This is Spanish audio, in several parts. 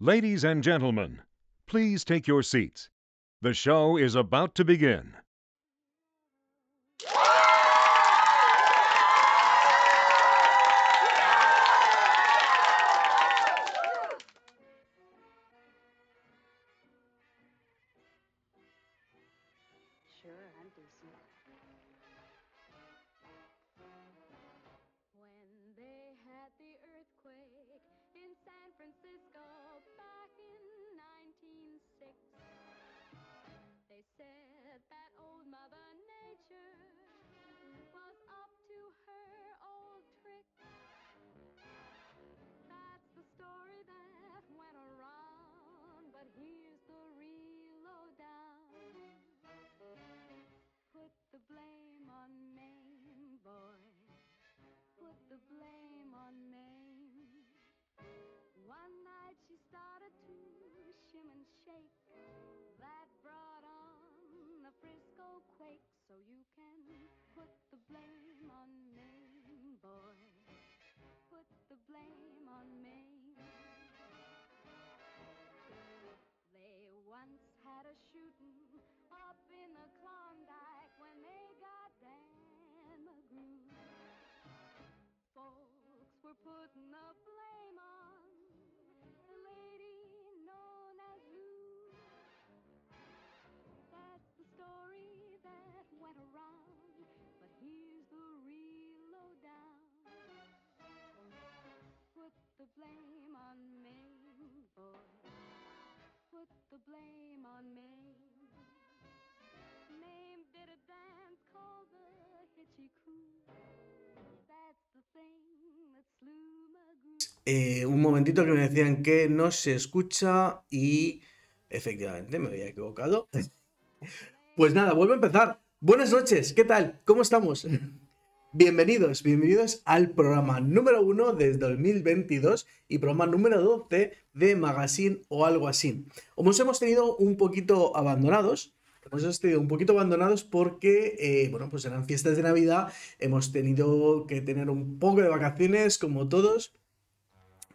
Ladies and gentlemen, please take your seats. The show is about to begin. Blame on Maine, boy. Put the blame on Maine. One night she started to shim and shake. That brought on the Frisco quake. So you can put the blame on Maine, boy. Put the blame on Maine. Putting the blame on the lady known as Lou. That's the story that went around, but here's the real lowdown. Put the blame on Maine, boy. Put the blame on Maine. Name did a dance called the Hitchy Coo. Eh, un momentito que me decían que no se escucha y efectivamente me había equivocado. Pues nada, vuelvo a empezar. Buenas noches, ¿qué tal? ¿Cómo estamos? Bienvenidos, bienvenidos al programa número uno desde 2022 y programa número 12 de Magazine o algo así. Os hemos tenido un poquito abandonados, hemos tenido un poquito abandonados porque, eh, bueno, pues eran fiestas de Navidad, hemos tenido que tener un poco de vacaciones como todos.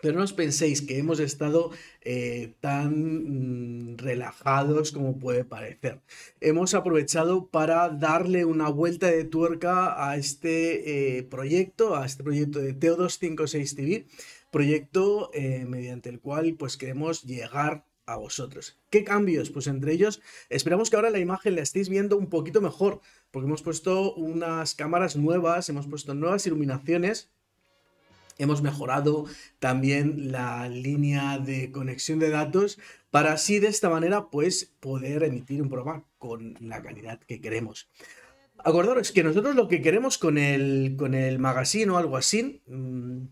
Pero no os penséis que hemos estado eh, tan mm, relajados como puede parecer. Hemos aprovechado para darle una vuelta de tuerca a este eh, proyecto, a este proyecto de Teo256 TV, proyecto mediante el cual pues queremos llegar vosotros. ¿Qué cambios? Pues entre ellos, esperamos que ahora la imagen la estéis viendo un poquito mejor, porque hemos puesto unas cámaras nuevas, hemos puesto nuevas iluminaciones Hemos mejorado también la línea de conexión de datos para así de esta manera pues poder emitir un programa con la calidad que queremos. Acordaros que nosotros lo que queremos con el, con el magazine o algo así, mm,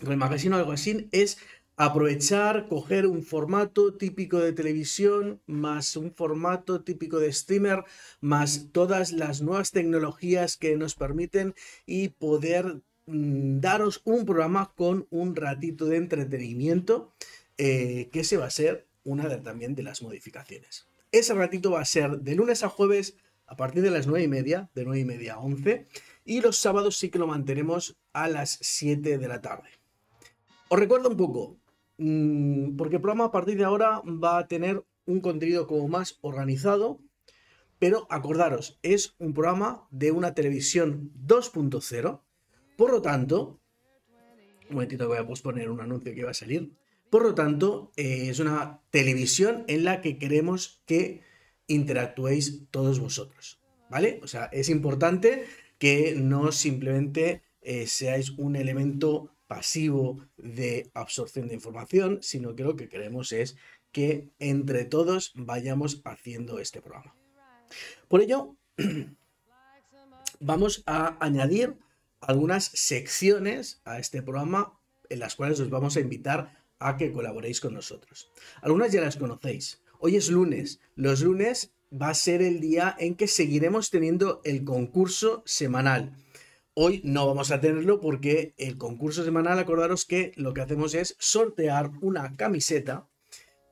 con el magazine o algo así, es aprovechar, coger un formato típico de televisión, más un formato típico de streamer, más todas las nuevas tecnologías que nos permiten y poder mm, daros un programa con un ratito de entretenimiento, eh, que se va a ser una de, también de las modificaciones. Ese ratito va a ser de lunes a jueves a partir de las 9 y media, de 9 y media a 11, y los sábados sí que lo mantenemos a las 7 de la tarde. Os recuerdo un poco, mm, porque el programa a partir de ahora va a tener un contenido como más organizado, pero acordaros, es un programa de una televisión 2.0, por lo tanto, un momentito voy a posponer un anuncio que va a salir, por lo tanto, eh, es una televisión en la que queremos que interactuéis todos vosotros, ¿vale? O sea, es importante que no simplemente eh, seáis un elemento pasivo de absorción de información, sino que lo que queremos es que entre todos vayamos haciendo este programa. Por ello, vamos a añadir algunas secciones a este programa en las cuales os vamos a invitar a que colaboréis con nosotros. Algunas ya las conocéis. Hoy es lunes. Los lunes va a ser el día en que seguiremos teniendo el concurso semanal. Hoy no vamos a tenerlo porque el concurso semanal, acordaros que lo que hacemos es sortear una camiseta,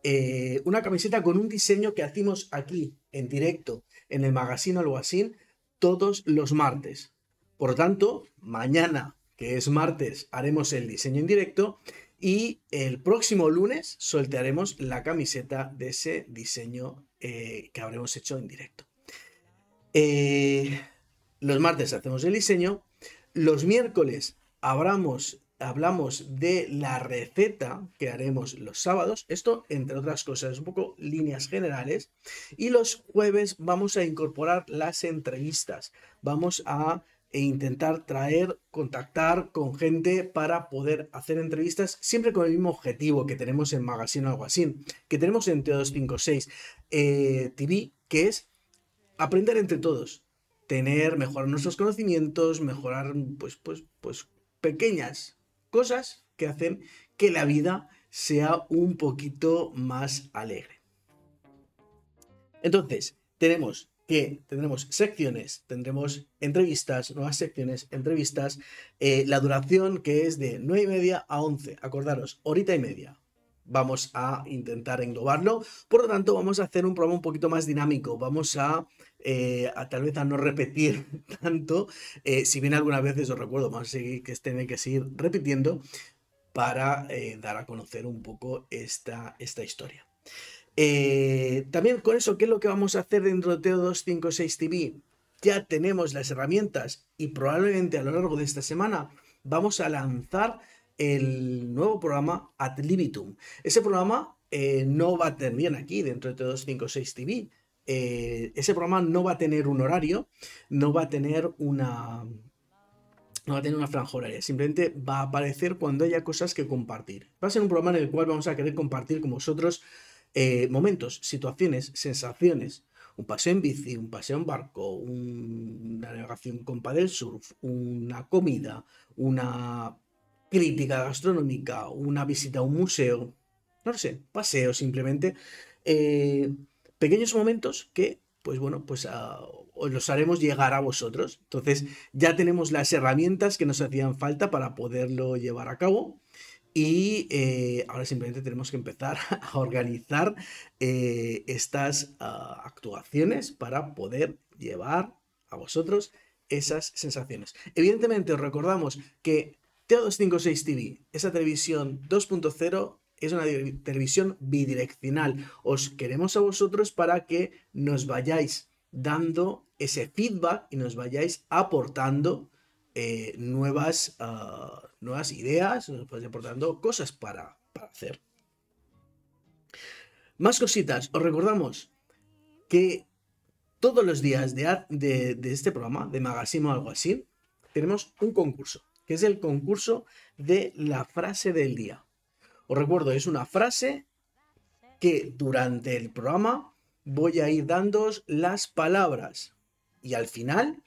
eh, una camiseta con un diseño que hacemos aquí en directo en el magazine algo así todos los martes. Por lo tanto, mañana, que es martes, haremos el diseño en directo Y el próximo lunes sortearemos la camiseta de ese diseño eh, que habremos hecho en directo. Eh, los martes hacemos el diseño. Los miércoles hablamos, hablamos de la receta que haremos los sábados. Esto, entre otras cosas, un poco líneas generales. Y los jueves vamos a incorporar las entrevistas. Vamos a intentar traer, contactar con gente para poder hacer entrevistas, siempre con el mismo objetivo que tenemos en Magazine o algo así, que tenemos en T256 eh, TV, que es aprender entre todos, tener, mejorar nuestros conocimientos, mejorar, pues, pues, pues, pequeñas cosas que hacen que la vida sea un poquito más alegre. Entonces, tenemos que tendremos secciones, tendremos entrevistas, nuevas secciones, entrevistas, eh, la duración que es de 9 y media a 11, acordaros, horita y media, vamos a intentar englobarlo. Por lo tanto, vamos a hacer un programa un poquito más dinámico. Vamos a, eh, tal vez a no repetir tanto. Eh, si bien algunas veces os recuerdo, vamos a seguir que tiene que seguir repitiendo para eh, dar a conocer un poco esta, esta historia. también con eso, ¿qué es lo que vamos a hacer dentro de TO256 TV? Ya tenemos las herramientas y probablemente a lo largo de esta semana vamos a lanzar el nuevo programa Ad Libitum. Ese programa eh, no va a tener aquí dentro de 256 TV. Eh, ese programa no va a tener un horario, no va a tener una, no va a tener una franja horaria, simplemente va a aparecer cuando haya cosas que compartir. Va a ser un programa en el cual vamos a querer compartir con vosotros eh, momentos, situaciones, sensaciones. Un paseo en bici, un paseo en barco, una navegación con paddle surf, una comida, una crítica gastronómica, una visita a un museo, no lo sé, paseo simplemente. Eh, pequeños momentos que, pues bueno, pues ah, os los haremos llegar a vosotros. Entonces ya tenemos las herramientas que nos hacían falta para poderlo llevar a cabo. Y eh, ahora simplemente tenemos que empezar a organizar eh, estas ah, actuaciones para poder llevar a vosotros esas sensaciones. Evidentemente os recordamos que TO256 TV, esa televisión 2.0 es una televisión bidireccional. Os queremos a vosotros para que nos vayáis dando ese feedback y nos vayáis aportando eh, nuevas, ah, nuevas ideas, nos vayáis aportando cosas para, hacer. Más cositas, os recordamos que todos los días de, de, este programa, de Magazine o algo así, tenemos un concurso que es el concurso de la frase del día. Os recuerdo, es una frase que durante el programa voy a ir dándoos las palabras y al final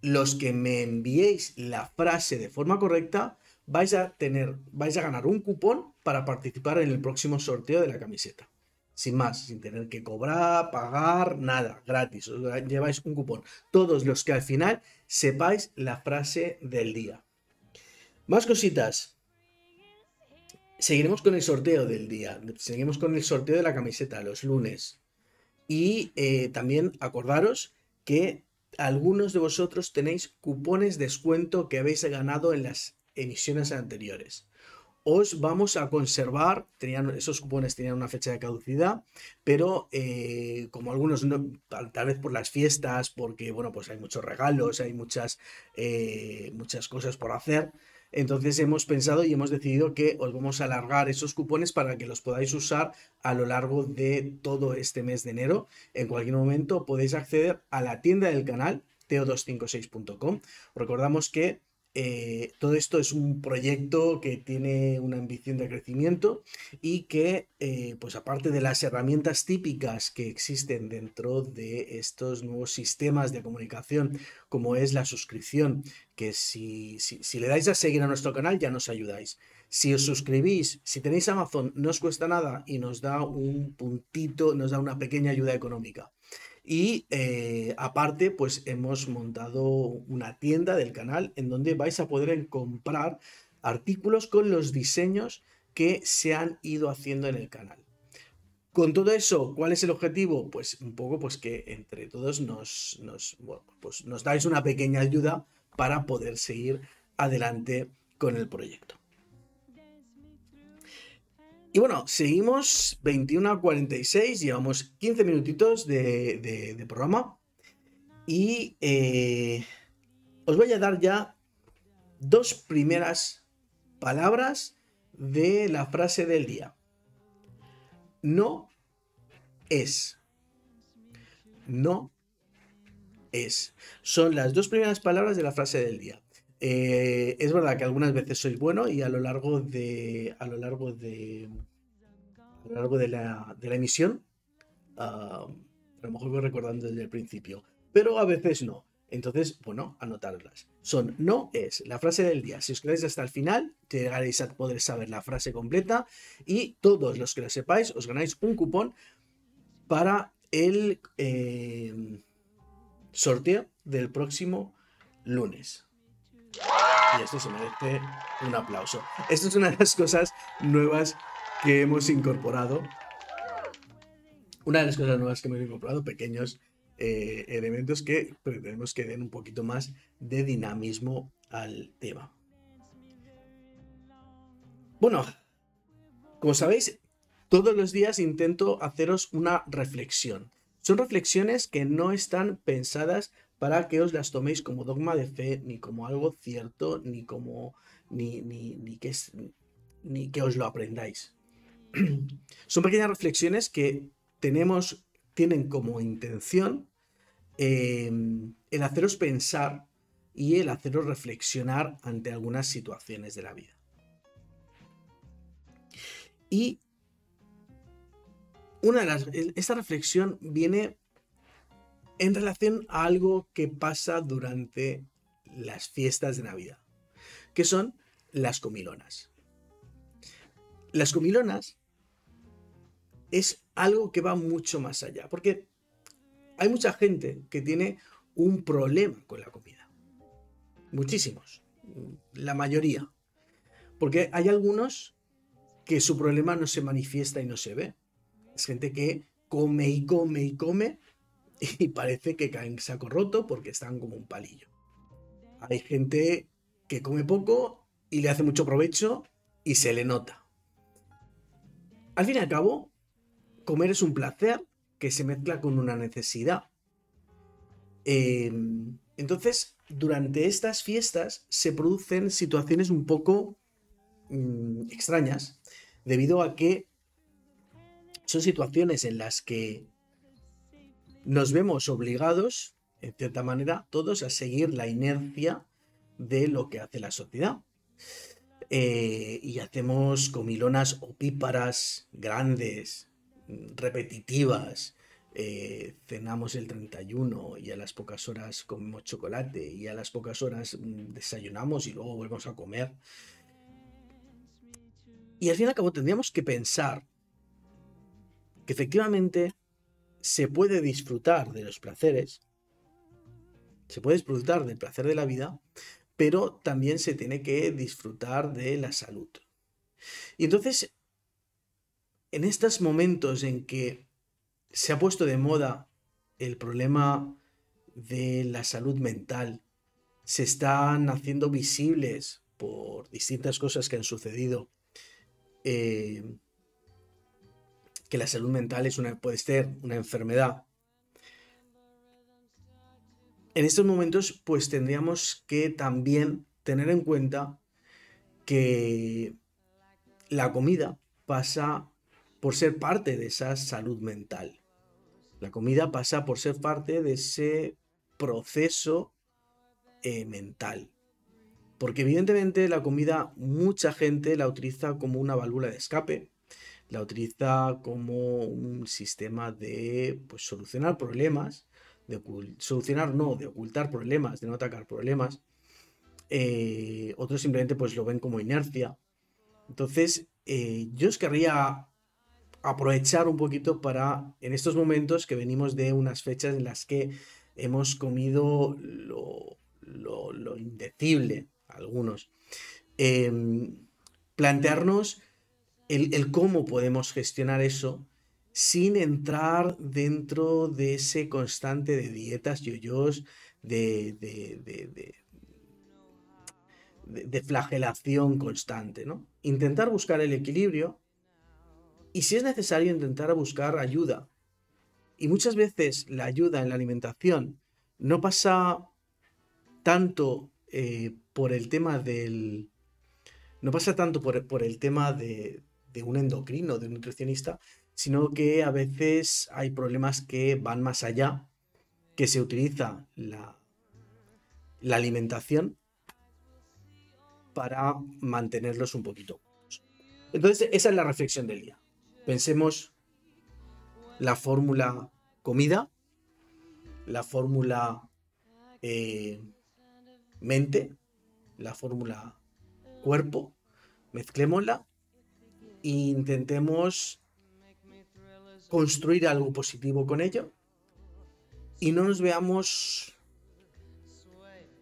los que me enviéis la frase de forma correcta vais a tener vais a ganar un cupón para participar en el próximo sorteo de la camiseta. Sin más, sin tener que cobrar, pagar, nada, gratis. Os lleváis un cupón. Todos los que al final sepáis la frase del día. Más cositas. Seguiremos con el sorteo del día. Seguimos con el sorteo de la camiseta los lunes. Y eh, también acordaros que algunos de vosotros tenéis cupones de descuento que habéis ganado en las emisiones anteriores. Os vamos a conservar, tenían, esos cupones tenían una fecha de caducidad, pero eh, como algunos, tal, vez por las fiestas, porque bueno, pues hay muchos regalos, hay muchas, eh, muchas cosas por hacer, entonces hemos pensado y hemos decidido que os vamos a alargar esos cupones para que los podáis usar a lo largo de todo este mes de enero. En cualquier momento podéis acceder a la tienda del canal teo256.com. Recordamos que eh, todo esto es un proyecto que tiene una ambición de crecimiento y que, eh, pues aparte de las herramientas típicas que existen dentro de estos nuevos sistemas de comunicación, como es la suscripción, que si, si, le dais a seguir a nuestro canal ya nos ayudáis. Si os suscribís, si tenéis Amazon, no os cuesta nada y nos da un puntito, nos da una pequeña ayuda económica. Y eh, aparte, pues hemos montado una tienda del canal en donde vais a poder comprar artículos con los diseños que se han ido haciendo en el canal. Con todo eso, ¿cuál es el objetivo? Pues un poco pues que entre todos nos, nos, pues nos dais una pequeña ayuda para poder seguir adelante con el proyecto. Y bueno, seguimos 21 a 46, llevamos 15 minutitos de, de- programa y eh, os voy a dar ya dos primeras palabras de la frase del día. No es. No es. Son las dos primeras palabras de la frase del día. Eh, es verdad que algunas veces sois bueno y a lo largo de. A lo largo de. A lo largo de la, de la emisión. ah, a lo mejor voy recordando desde el principio. Pero a veces no. Entonces, bueno, anotarlas. Son no es la frase del día. Si os quedáis hasta el final, llegaréis a poder saber la frase completa. Y todos los que lo sepáis, os ganáis un cupón para el eh, sorteo del próximo lunes. Y esto se merece un aplauso. Esto es una de las cosas nuevas que hemos incorporado. Una de las cosas nuevas que hemos incorporado, pequeños eh, elementos que pretendemos que den un poquito más de dinamismo al tema. Bueno, como sabéis, todos los días intento haceros una reflexión. Son reflexiones que no están pensadas para que os las toméis como dogma de fe, ni como algo cierto, ni como ni, ni, ni que, ni que os lo aprendáis. Son pequeñas reflexiones que tenemos, tienen como intención eh, el haceros pensar y el haceros reflexionar ante algunas situaciones de la vida. Y una de las, esta reflexión viene en relación a algo que pasa durante las fiestas de Navidad, que son las comilonas. Las comilonas es algo que va mucho más allá, porque hay mucha gente que tiene un problema con la comida. Muchísimos, la mayoría. Porque hay algunos que su problema no se manifiesta y no se ve. Es gente que come y come y come y parece que caen en saco roto porque están como un palillo. Hay gente que come poco y le hace mucho provecho y se le nota. Al fin y al cabo, comer es un placer que se mezcla con una necesidad. Eh, entonces, durante estas fiestas se producen situaciones un poco mm, extrañas debido a que son situaciones en las que nos vemos obligados, en cierta manera, todos a seguir la inercia de lo que hace la sociedad. Eh, y hacemos comilonas opíparas grandes, repetitivas. eh, cenamos el 31 y a las pocas horas comemos chocolate y a las pocas horas mm, desayunamos y luego volvemos a comer. Y al fin y al cabo tendríamos que pensar que efectivamente se puede disfrutar de los placeres, se puede disfrutar del placer de la vida, pero también se tiene que disfrutar de la salud. Y entonces, en estos momentos en que se ha puesto de moda el problema de la salud mental, se están haciendo visibles por distintas cosas que han sucedido, eh, que la salud mental es una, puede ser una enfermedad. En estos momentos, pues tendríamos que también tener en cuenta que la comida pasa por ser parte de esa salud mental. La comida pasa por ser parte de ese proceso eh, mental. Porque evidentemente la comida mucha gente la utiliza como una válvula de escape, la utiliza como un sistema de pues, solucionar problemas, de solucionar no, de ocultar problemas, de no atacar problemas. Eh, otros simplemente pues lo ven como inercia. Entonces, eh, yo os querría aprovechar un poquito para, en estos momentos que venimos de unas fechas en las que hemos comido lo, lo, indecible, algunos, eh, plantearnos el, el, cómo podemos gestionar eso sin entrar dentro de ese constante de dietas, yoyos, de, de, de, de, flagelación constante, ¿no? Intentar buscar el equilibrio y si es necesario intentar buscar ayuda. Y muchas veces la ayuda en la alimentación no pasa tanto eh, por el tema del... No pasa tanto por, por el tema de, de un endocrino, de un nutricionista, sino que a veces hay problemas que van más allá, que se utiliza la, alimentación para mantenerlos un poquito. Entonces, esa es la reflexión del día. Pensemos la fórmula comida, la fórmula eh, mente, la fórmula cuerpo, mezclémosla e intentemos construir algo positivo con ello y no nos veamos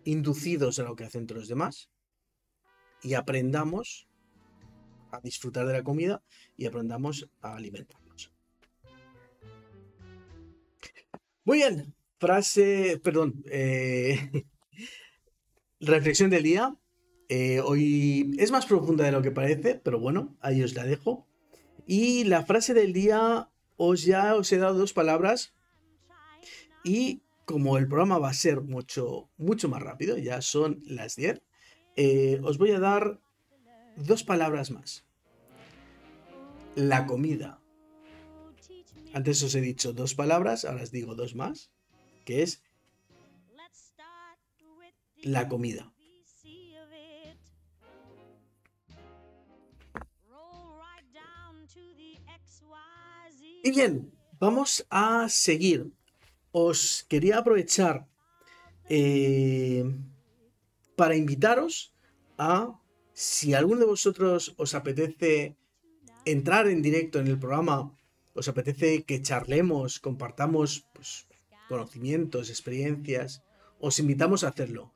inducidos a lo que hacen los demás y aprendamos a disfrutar de la comida y aprendamos a alimentarnos. Muy bien, frase, perdón, eh, reflexión del día. Eh, hoy es más profunda de lo que parece, pero bueno, ahí os la dejo. Y la frase del día os ya os he dado dos palabras y como el programa va a ser mucho, mucho más rápido, ya son las 10, eh, os voy a dar dos palabras más. La comida. Antes os he dicho dos palabras, ahora os digo dos más, que es la comida. Y bien, vamos a seguir. Os quería aprovechar eh, para invitaros a, si alguno de vosotros os apetece entrar en directo en el programa, os apetece que charlemos, compartamos pues, conocimientos, experiencias, os invitamos a hacerlo.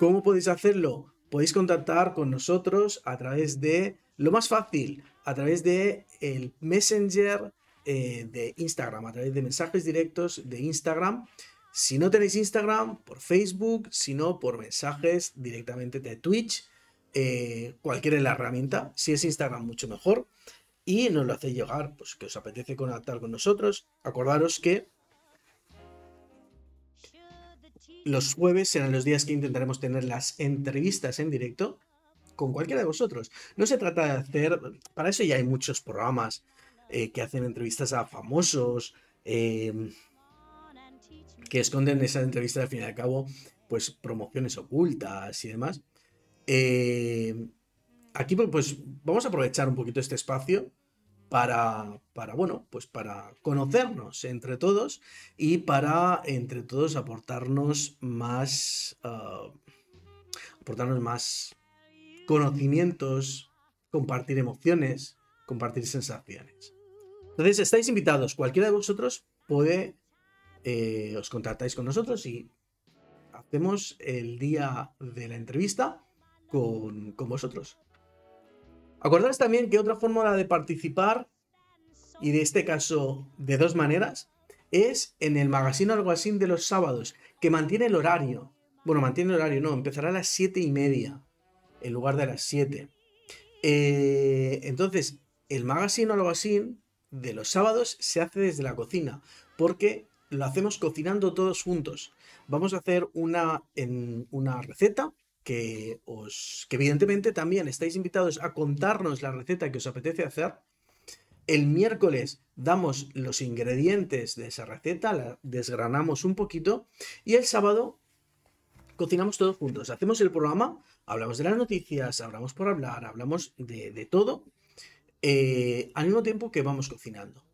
¿Cómo podéis hacerlo? Podéis contactar con nosotros a través de, lo más fácil, a través de el Messenger eh, de Instagram, a través de mensajes directos de Instagram. Si no tenéis Instagram, por Facebook, si no, por mensajes directamente de Twitch, eh, cualquiera de la herramienta. Si es Instagram, mucho mejor. Y nos lo hacéis llegar, pues que os apetece conectar con nosotros. Acordaros que los jueves serán los días que intentaremos tener las entrevistas en directo con cualquiera de vosotros. No se trata de hacer, para eso ya hay muchos programas eh, que hacen entrevistas a famosos, eh, que esconden esas entrevistas al fin y al cabo, pues promociones ocultas y demás. Eh, aquí pues vamos a aprovechar un poquito este espacio para, para, bueno, pues para conocernos entre todos y para entre todos aportarnos más, ah, aportarnos más conocimientos, compartir emociones, compartir sensaciones. Entonces, estáis invitados. Cualquiera de vosotros puede, eh, os contactáis con nosotros y hacemos el día de la entrevista con, vosotros. Acordaros también que otra forma de participar, y de este caso de dos maneras, es en el magazine algo así de los sábados, que mantiene el horario. Bueno, mantiene el horario, no, empezará a las siete y media, en lugar de las 7. Eh, entonces, el magazine algo así de los sábados se hace desde la cocina, porque lo hacemos cocinando todos juntos. Vamos a hacer una, en, una receta que os que evidentemente también estáis invitados a contarnos la receta que os apetece hacer. El miércoles damos los ingredientes de esa receta, la desgranamos un poquito y el sábado cocinamos todos juntos. Hacemos el programa, hablamos de las noticias, hablamos por hablar, hablamos de, de todo eh, al mismo tiempo que vamos cocinando.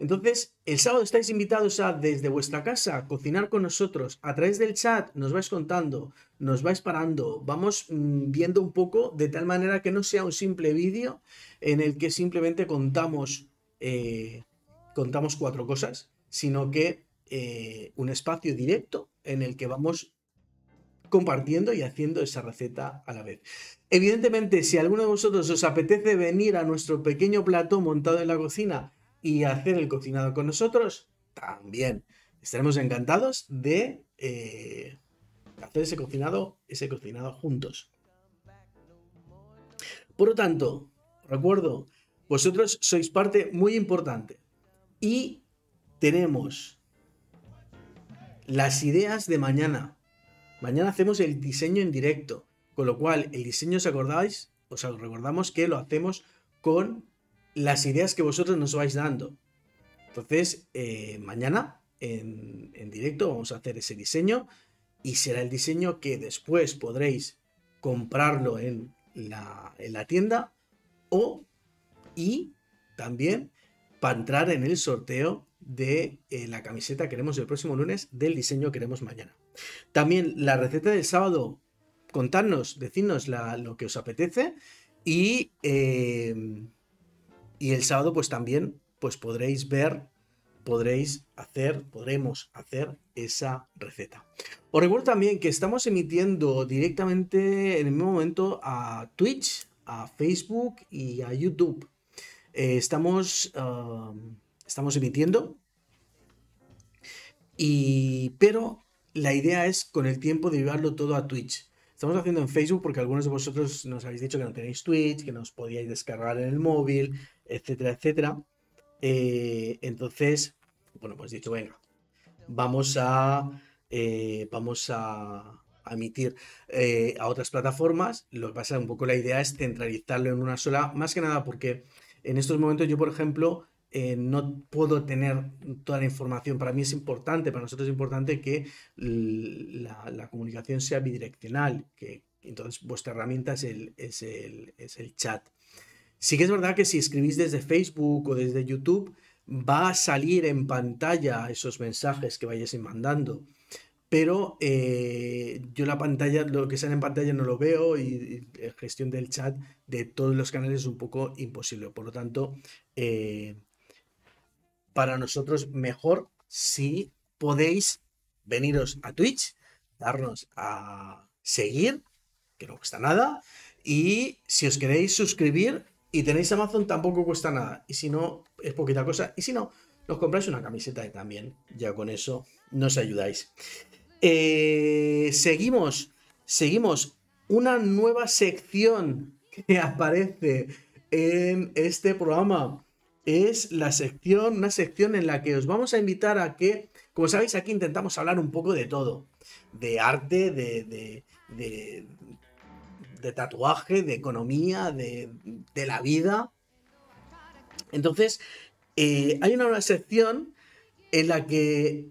Entonces, el sábado estáis invitados a, desde vuestra casa, cocinar con nosotros. A través del chat nos vais contando, nos vais parando, vamos mm, viendo un poco de tal manera que no sea un simple vídeo en el que simplemente contamos, eh, contamos cuatro cosas, sino que eh, un espacio directo en el que vamos compartiendo y haciendo esa receta a la vez. Evidentemente, si alguno de vosotros os apetece venir a nuestro pequeño plató montado en la cocina y hacer el cocinado con nosotros, también estaremos encantados de eh, hacer ese cocinado, ese cocinado juntos. Por lo tanto, recuerdo, Vosotros sois parte muy importante. Y tenemos las ideas de mañana. Mañana hacemos el diseño en directo. Con lo cual, el diseño, ¿os acordáis? Os recordamos que lo hacemos con las ideas que vosotros nos vais dando. Entonces, eh, mañana en, en directo vamos a hacer ese diseño y será el diseño que después podréis comprarlo en la, en la tienda o y también para entrar en el sorteo de eh, la camiseta que queremos el próximo lunes del diseño que queremos mañana. También la receta del sábado, contadnos, decidnos lo que os apetece y, eh, y el sábado pues también pues podréis ver, podréis hacer, podremos hacer esa receta. Os recuerdo también que estamos emitiendo directamente en el mismo momento a Twitch, a Facebook y a YouTube. Eh, estamos, estamos emitiendo, y, pero la idea es con el tiempo de llevarlo todo a Twitch. Estamos haciendo en Facebook porque algunos de vosotros nos habéis dicho que no tenéis Twitch, que nos podíais descargar en el móvil, etcétera, etcétera. Eh, entonces, bueno, pues dicho, venga, vamos a, eh, vamos a, emitir eh, a otras plataformas. Lo que pasa, un poco la idea es centralizarlo en una sola, más que nada porque en estos momentos yo, por ejemplo, eh, no puedo tener toda la información. Para mí es importante, para nosotros es importante que la, comunicación sea bidireccional, que entonces vuestra herramienta es el, es, el, es el chat. Sí que es verdad que si escribís desde Facebook o desde YouTube, va a salir en pantalla esos mensajes que vayáis mandando pero eh, yo la pantalla, lo que sale en pantalla no lo veo y, gestión del chat de todos los canales es un poco imposible. Por lo tanto, eh, para nosotros mejor si podéis veniros a Twitch, darnos a seguir, que no cuesta nada, y si os queréis suscribir y tenéis Amazon tampoco cuesta nada, y si no, es poquita cosa, y si no, nos compráis una camiseta y también, ya con eso nos ayudáis. Eh, seguimos, seguimos. Una nueva sección que aparece en este programa es la sección, una sección en la que os vamos a invitar a que, como sabéis, aquí intentamos hablar un poco de todo. De arte, de, de, tatuaje, de economía, de, la vida. Entonces, eh, hay una nueva sección en la que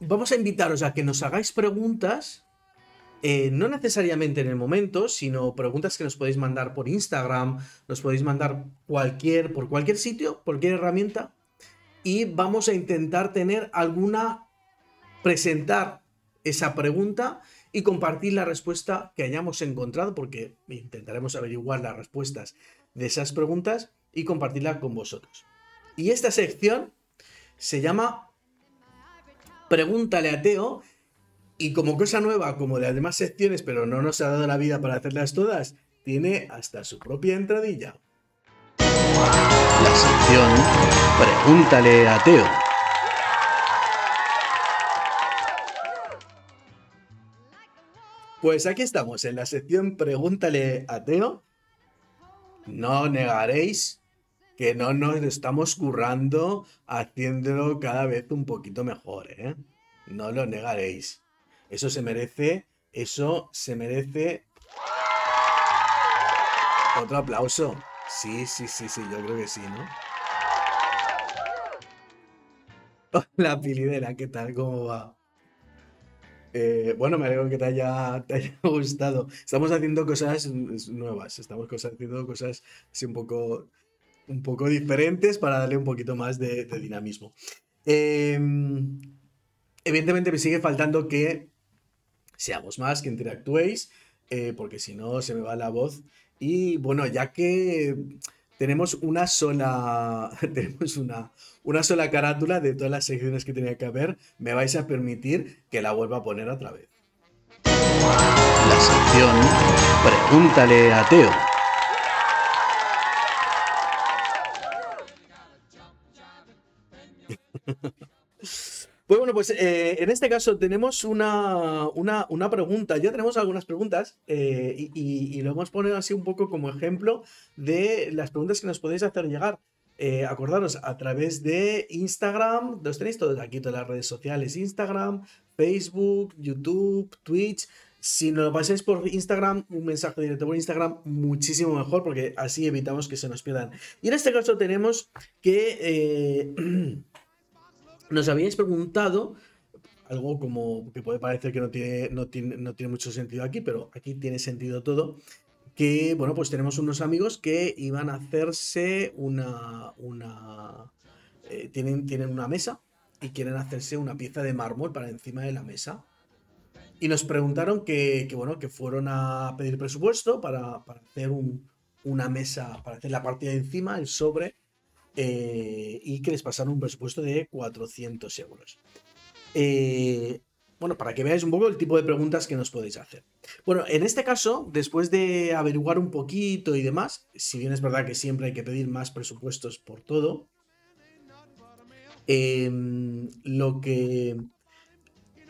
vamos a invitaros a que nos hagáis preguntas, eh, no necesariamente en el momento, sino preguntas que nos podéis mandar por Instagram, nos podéis mandar cualquier, por cualquier sitio, cualquier herramienta, y vamos a intentar tener alguna, presentar esa pregunta y compartir la respuesta que hayamos encontrado, porque intentaremos averiguar las respuestas de esas preguntas y compartirla con vosotros. Y esta sección se llama Pregúntale a Teo. Y como cosa nueva, como de las demás secciones, pero no nos ha dado la vida para hacerlas todas, tiene hasta su propia entradilla. La sección Pregúntale a Teo. Pues aquí estamos, en la sección Pregúntale a Teo. No negaréis que no nos estamos currando haciéndolo cada vez un poquito mejor, ¿eh? No lo negaréis. Eso se merece, eso se merece otro aplauso. Sí, sí, sí, sí, yo creo que sí, ¿no? Hola, Pilidera, ¿qué tal? ¿Cómo va? Eh, bueno, me alegro que te haya, te haya, gustado. Estamos haciendo cosas nuevas, estamos haciendo cosas así un poco un poco diferentes para darle un poquito más de, dinamismo. Em, evidentemente me sigue faltando que seamos más, que interactuéis, eh, porque si no se me va la voz. Y bueno, ya que tenemos una sola, tenemos una, una sola carátula de todas las secciones que tenía que haber, me vais a permitir que la vuelva a poner otra vez. La sección Pregúntale a Teo. Pues bueno, pues eh, en este caso tenemos una, una, una pregunta. Ya tenemos algunas preguntas eh, y, y- y lo hemos ponido así un poco como ejemplo de las preguntas que nos podéis hacer llegar. Eh, acordaros, a través de Instagram, los tenéis todos aquí, todas las redes sociales, Instagram, Facebook, YouTube, Twitch. Si nos lo pasáis por Instagram, un mensaje directo por Instagram, muchísimo mejor, porque así evitamos que se nos pierdan. Y en este caso tenemos que nos habíais preguntado algo como que puede parecer que no tiene, no, tiene, no tiene mucho sentido aquí, pero aquí tiene sentido todo. Que bueno, pues tenemos unos amigos que iban a hacerse una. una eh, tienen, tienen una mesa y quieren hacerse una pieza de mármol para encima de la mesa. Y nos preguntaron que, que, bueno, que fueron a pedir presupuesto para, para hacer un- una mesa, para hacer la partida de encima, el sobre, eh, y que les pasaron un presupuesto de 400 euros. Eh, bueno, para que veáis un poco el tipo de preguntas que nos podéis hacer. Bueno, en este caso, después de averiguar un poquito y demás, si bien es verdad que siempre hay que pedir más presupuestos por todo, em, lo que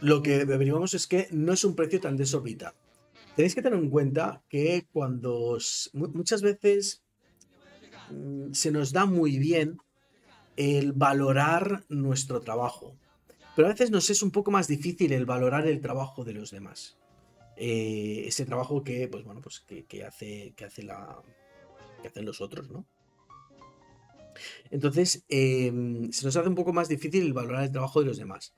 lo que averiguamos es que no es un precio tan desorbitado. Tenéis que tener en cuenta que cuando muchas veces se nos da muy bien el valorar nuestro trabajo, pero a veces nos es un poco más difícil el valorar el trabajo de los demás. Eh, ese trabajo que, pues bueno, pues que, que hace, que hace la, que hacen los otros, ¿no? Entonces, em, se nos hace un poco más difícil el valorar el trabajo de los demás.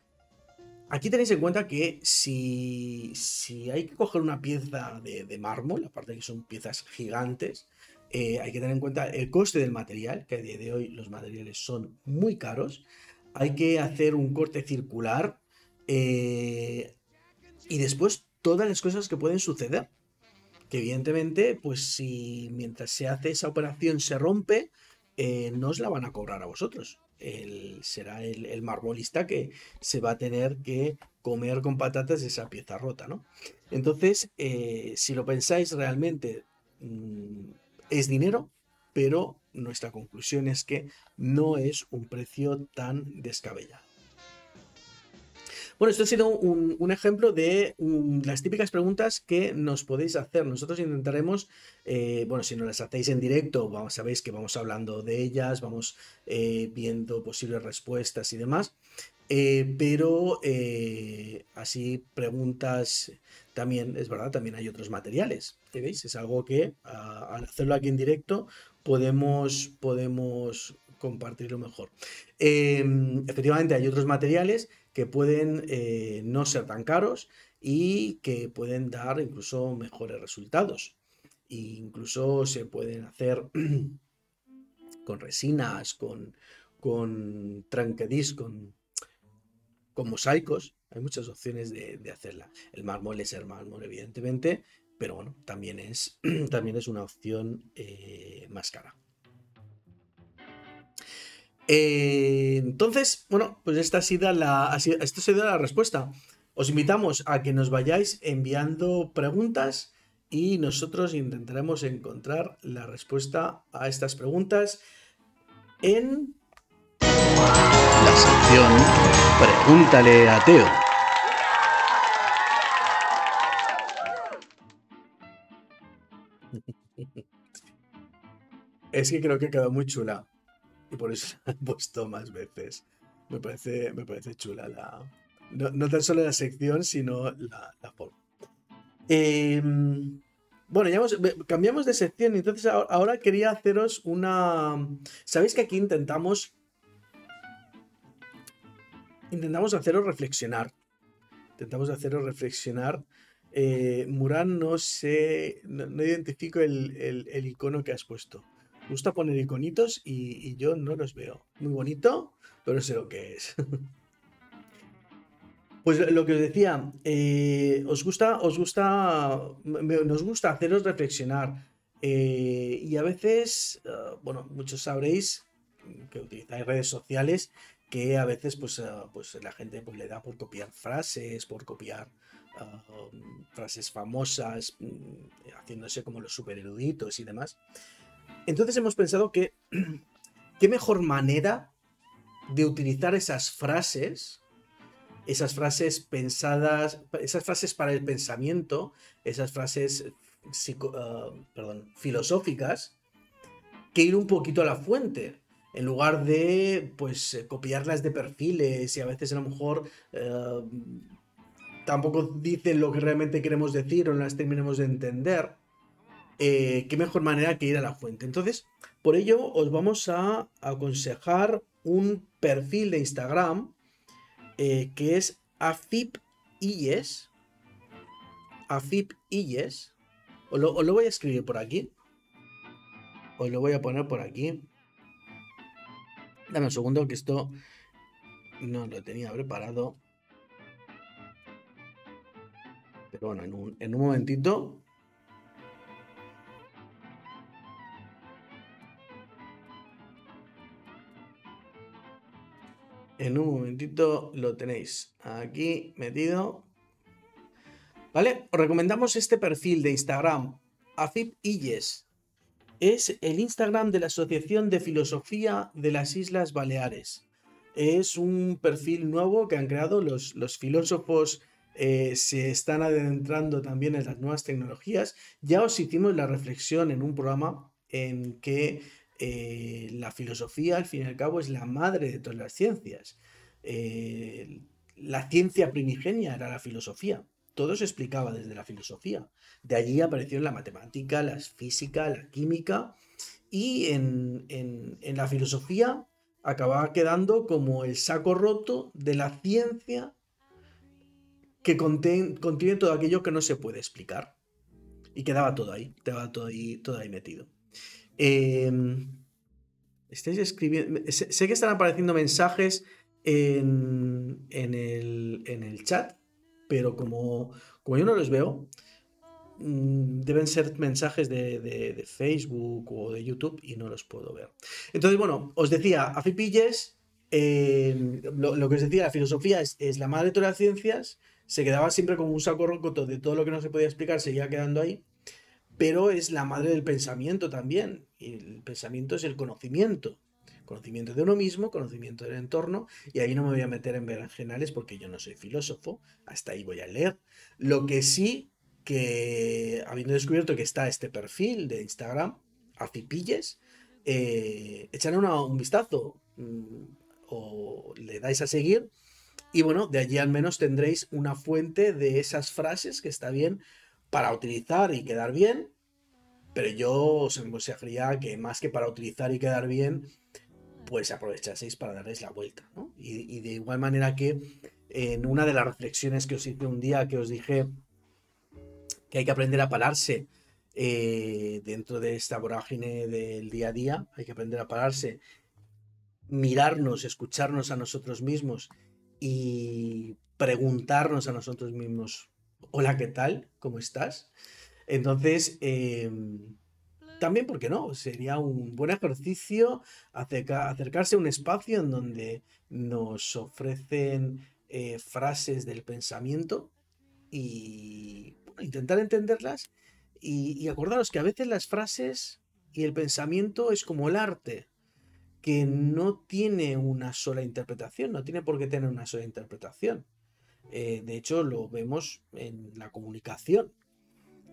Aquí tenéis en cuenta que si, si hay que coger una pieza de, de mármol, aparte de que son piezas gigantes, eh, hay que tener en cuenta el coste del material, que a día de hoy los materiales son muy caros. Hay que hacer un corte circular eh, y después todas las cosas que pueden suceder. Que evidentemente, pues si mientras se hace esa operación se rompe, eh, no os la van a cobrar a vosotros. Será el, marmolista que se va a tener que comer con patatas esa pieza rota, ¿no? Entonces, si lo pensáis realmente, mm, es dinero, pero nuestra conclusión es que no es un precio tan descabellado. Bueno, esto ha sido un, ejemplo de mm, las típicas preguntas que nos podéis hacer. Nosotros intentaremos, eh, bueno, si no las hacéis en directo, sabéis que vamos hablando de ellas, vamos eh, viendo posibles respuestas y demás. Eh, pero así preguntas también, es verdad, también hay otros materiales. ¿eh? ¿Veis? Es algo que ah, al hacerlo aquí en directo podemos, podemos compartirlo mejor. Em, efectivamente, hay otros materiales que pueden eh, no ser tan caros y que pueden dar incluso mejores resultados. E incluso se pueden hacer con resinas, con, con tranquedis, con, con mosaicos. Hay muchas opciones de, hacerla. El mármol es el mármol, evidentemente, pero bueno, también es, también es una opción eh, más cara. Eh, entonces, bueno, pues esta ha sido la, esta ha sido la respuesta. Os invitamos a que nos vayáis enviando preguntas y nosotros intentaremos encontrar la respuesta a estas preguntas en la sección Pregúntale a Teo. Es que creo que quedado muy chula y por eso la he puesto más veces. Me parece, me parece chula la. No, tan solo la sección, sino la, la forma. Em, bueno, ya hemos- cambiamos de sección, entonces ahora, quería haceros una. Sabéis que aquí intentamos. Intentamos haceros reflexionar. Intentamos haceros reflexionar. Eh, Murán, no sé. No, identifico el icono que has puesto. Gusta poner iconitos y, y yo no los veo. Muy bonito, pero sé lo que es. Pues lo que os decía, eh, os gusta, os gusta, nos gusta haceros reflexionar. eh, y a veces, ah, bueno, muchos sabréis que utilizáis redes sociales que a veces pues, pues la gente pues, le da por copiar frases, por copiar ah, frases famosas, mm, haciéndose como los super eruditos y demás. Entonces hemos pensado que qué mejor manera de utilizar esas frases esas frases pensadas, esas frases para el pensamiento, esas frases psico- perdón, filosóficas, que ir un poquito a la fuente. En lugar de, pues, eh, copiarlas de perfiles y a veces a lo mejor eh, tampoco dicen lo que realmente queremos decir o no las terminemos de entender, eh, qué mejor manera que ir a la fuente. Entonces, por ello os vamos a aconsejar un perfil de Instagram eh, que es Afip Illes. Afip Illes. Os lo, os lo voy a escribir por aquí. Os lo voy a poner por aquí. Dame un segundo que esto no lo tenía preparado. Pero bueno, en un, en un momentito. En un momentito lo tenéis aquí metido. ¿Vale? Os recomendamos este perfil de Instagram, Afip Illes. Es el Instagram de la Asociación de Filosofía de las Islas Baleares. Es un perfil nuevo que han creado los, los filósofos. eh, se están adentrando también en las nuevas tecnologías. Ya os hicimos la reflexión en un programa en que eh, la filosofía, al fin y al cabo, es la madre de todas las ciencias. Eh, la ciencia primigenia era la filosofía. Todo se explicaba desde la filosofía. De allí apareció la matemática, la física, la química. Y en, en- en la filosofía acababa quedando como el saco roto de la ciencia que conten- contiene todo aquello que no se puede explicar. Y quedaba todo ahí, quedaba todo ahí, todo ahí metido. Em, estáis escribiendo. Sé, que están apareciendo mensajes en, el, en el chat, pero como, como yo no los veo, mm, deben ser mensajes de, de- Facebook o de YouTube y no los puedo ver. Entonces, bueno, os decía, Afipilles, eh, lo, lo que os decía, la filosofía es, es la madre de todas las ciencias, se quedaba siempre como un saco roto de todo lo que no se podía explicar, seguía quedando ahí pero es la madre del pensamiento también. Y el pensamiento es el conocimiento. Conocimiento de uno mismo, conocimiento del entorno, y ahí no me voy a meter en berenjenales porque yo no soy filósofo, hasta ahí voy a leer. Lo que sí que, habiendo descubierto que está este perfil de Instagram, Afipilles, eh, echarle una- un vistazo mm, o le dais a seguir, y bueno, de allí al menos tendréis una fuente de esas frases que está bien para utilizar y quedar bien, pero yo os aconsejaría que más que para utilizar y quedar bien, pues aprovechaseis para darles la vuelta, ¿no? Y, de igual manera que en una de las reflexiones que os hice un día, que os dije que hay que aprender a pararse eh, dentro de esta vorágine del día a día, hay que aprender a pararse, mirarnos, escucharnos a nosotros mismos y preguntarnos a nosotros mismos, hola, ¿qué tal? ¿Cómo estás? Entonces, eh, también, ¿por qué no? Sería un buen ejercicio acerca- acercarse a un espacio en donde nos ofrecen eh, frases del pensamiento y intentar entenderlas y, y acordaros que a veces las frases y el pensamiento es como el arte, que no tiene una sola interpretación, no tiene por qué tener una sola interpretación. Eh, de hecho, lo vemos en la comunicación.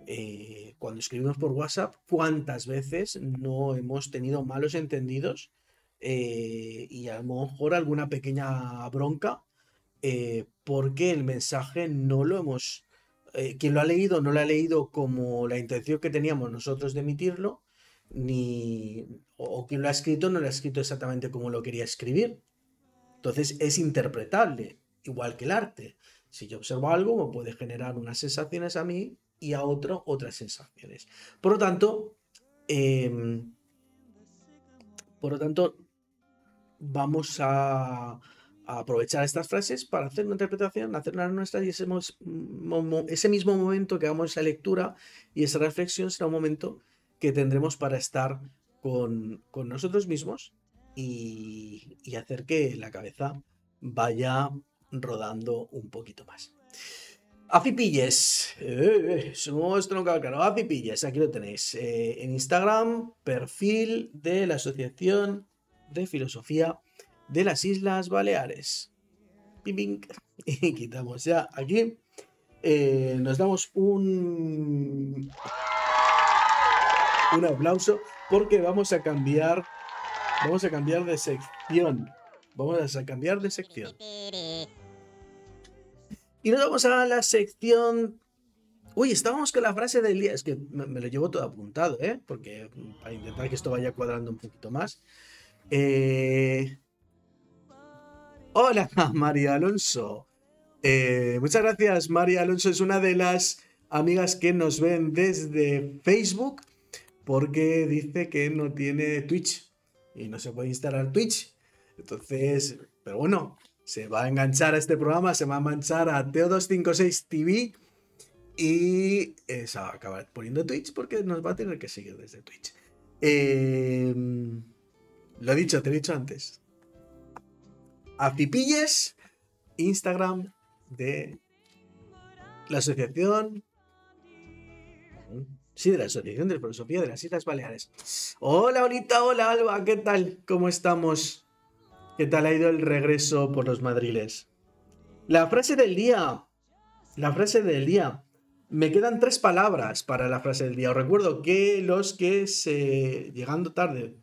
Eh, cuando escribimos por WhatsApp, ¿cuántas veces no hemos tenido malos entendidos eh, y a lo mejor alguna pequeña bronca porque el mensaje no lo hemos... quien lo ha leído no lo ha leído como la intención que teníamos nosotros de emitirlo, ni... o quien lo ha escrito no lo ha escrito exactamente como lo quería escribir. Entonces es interpretable, igual que el arte. Si yo observo algo, me puede generar unas sensaciones a mí y a otro otras sensaciones. Por lo tanto, em, por lo tanto, vamos a, aprovechar estas frases para hacer una interpretación, hacerlas nuestras y ese, mismo momento que hagamos esa lectura y esa reflexión será un momento que tendremos para estar con, nosotros mismos y hacer que la cabeza vaya rodando un poquito más. Afipilles, eh, somos tronco claro, Afipilles, aquí lo tenéis. eh, en Instagram, perfil de la Asociación de Filosofía de las Islas Baleares. pim, pim, y quitamos ya aquí. Eh, nos damos un, un aplauso porque vamos a cambiar, vamos a cambiar de sección. Vamos a cambiar de sección. Y nos vamos a la sección. Uy, estábamos con la frase del día. Es que me, lo llevo todo apuntado, ¿eh? Porque mm, para intentar que esto vaya cuadrando un poquito más. Eh, Hola, María Alonso. Eh, muchas gracias, María Alonso. Es una de las amigas que nos ven desde Facebook porque dice que no tiene Twitch y no se puede instalar Twitch. Entonces, pero bueno, se va a enganchar a este programa, se va a enganchar a Teo256 TV y eh, se va a acabar poniendo Twitch porque nos va a tener que seguir desde Twitch. Eh, lo he dicho, te he dicho antes. A Pipilles, Instagram de la asociación. Sí, de la Asociación de Filosofía de las Islas Baleares. Hola, Olita, hola, Alba, ¿qué tal? ¿Cómo estamos? ¿Qué tal ha ido el regreso por los madriles? La frase del día. La frase del día. Me quedan tres palabras para la frase del día. Os recuerdo que los que se. llegando tarde.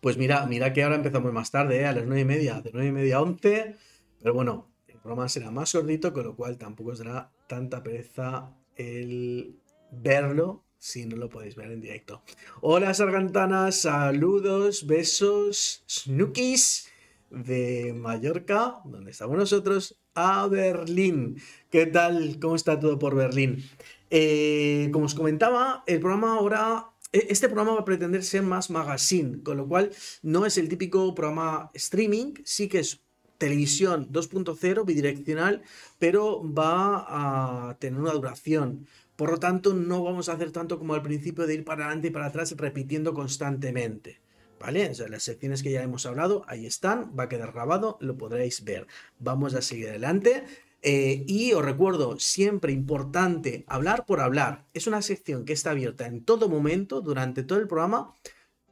Pues mira, mira que ahora empezamos más tarde, ¿eh? a las nueve y media, de nueve y media a 11. Pero bueno, el programa será más gordito, con lo cual tampoco os dará tanta pereza el verlo si no lo podéis ver en directo. Hola, sargantanas, saludos, besos, snookies de Mallorca, donde estamos nosotros, a Berlín. ¿Qué tal? ¿Cómo está todo por Berlín? Eh, como os comentaba, el programa ahora e- este programa va a pretender ser más magazine, con lo cual no es el típico programa streaming, sí que es televisión 2.0 bidireccional, pero va a tener una duración. Por lo tanto, no vamos a hacer tanto como al principio de ir para adelante y para atrás repitiendo constantemente. ¿Vale? Las secciones que ya hemos hablado, ahí están, va a quedar grabado, lo podréis ver. Vamos a seguir adelante. Eh, y os recuerdo, siempre importante, hablar por hablar. Es una sección que está abierta en todo momento, durante todo el programa.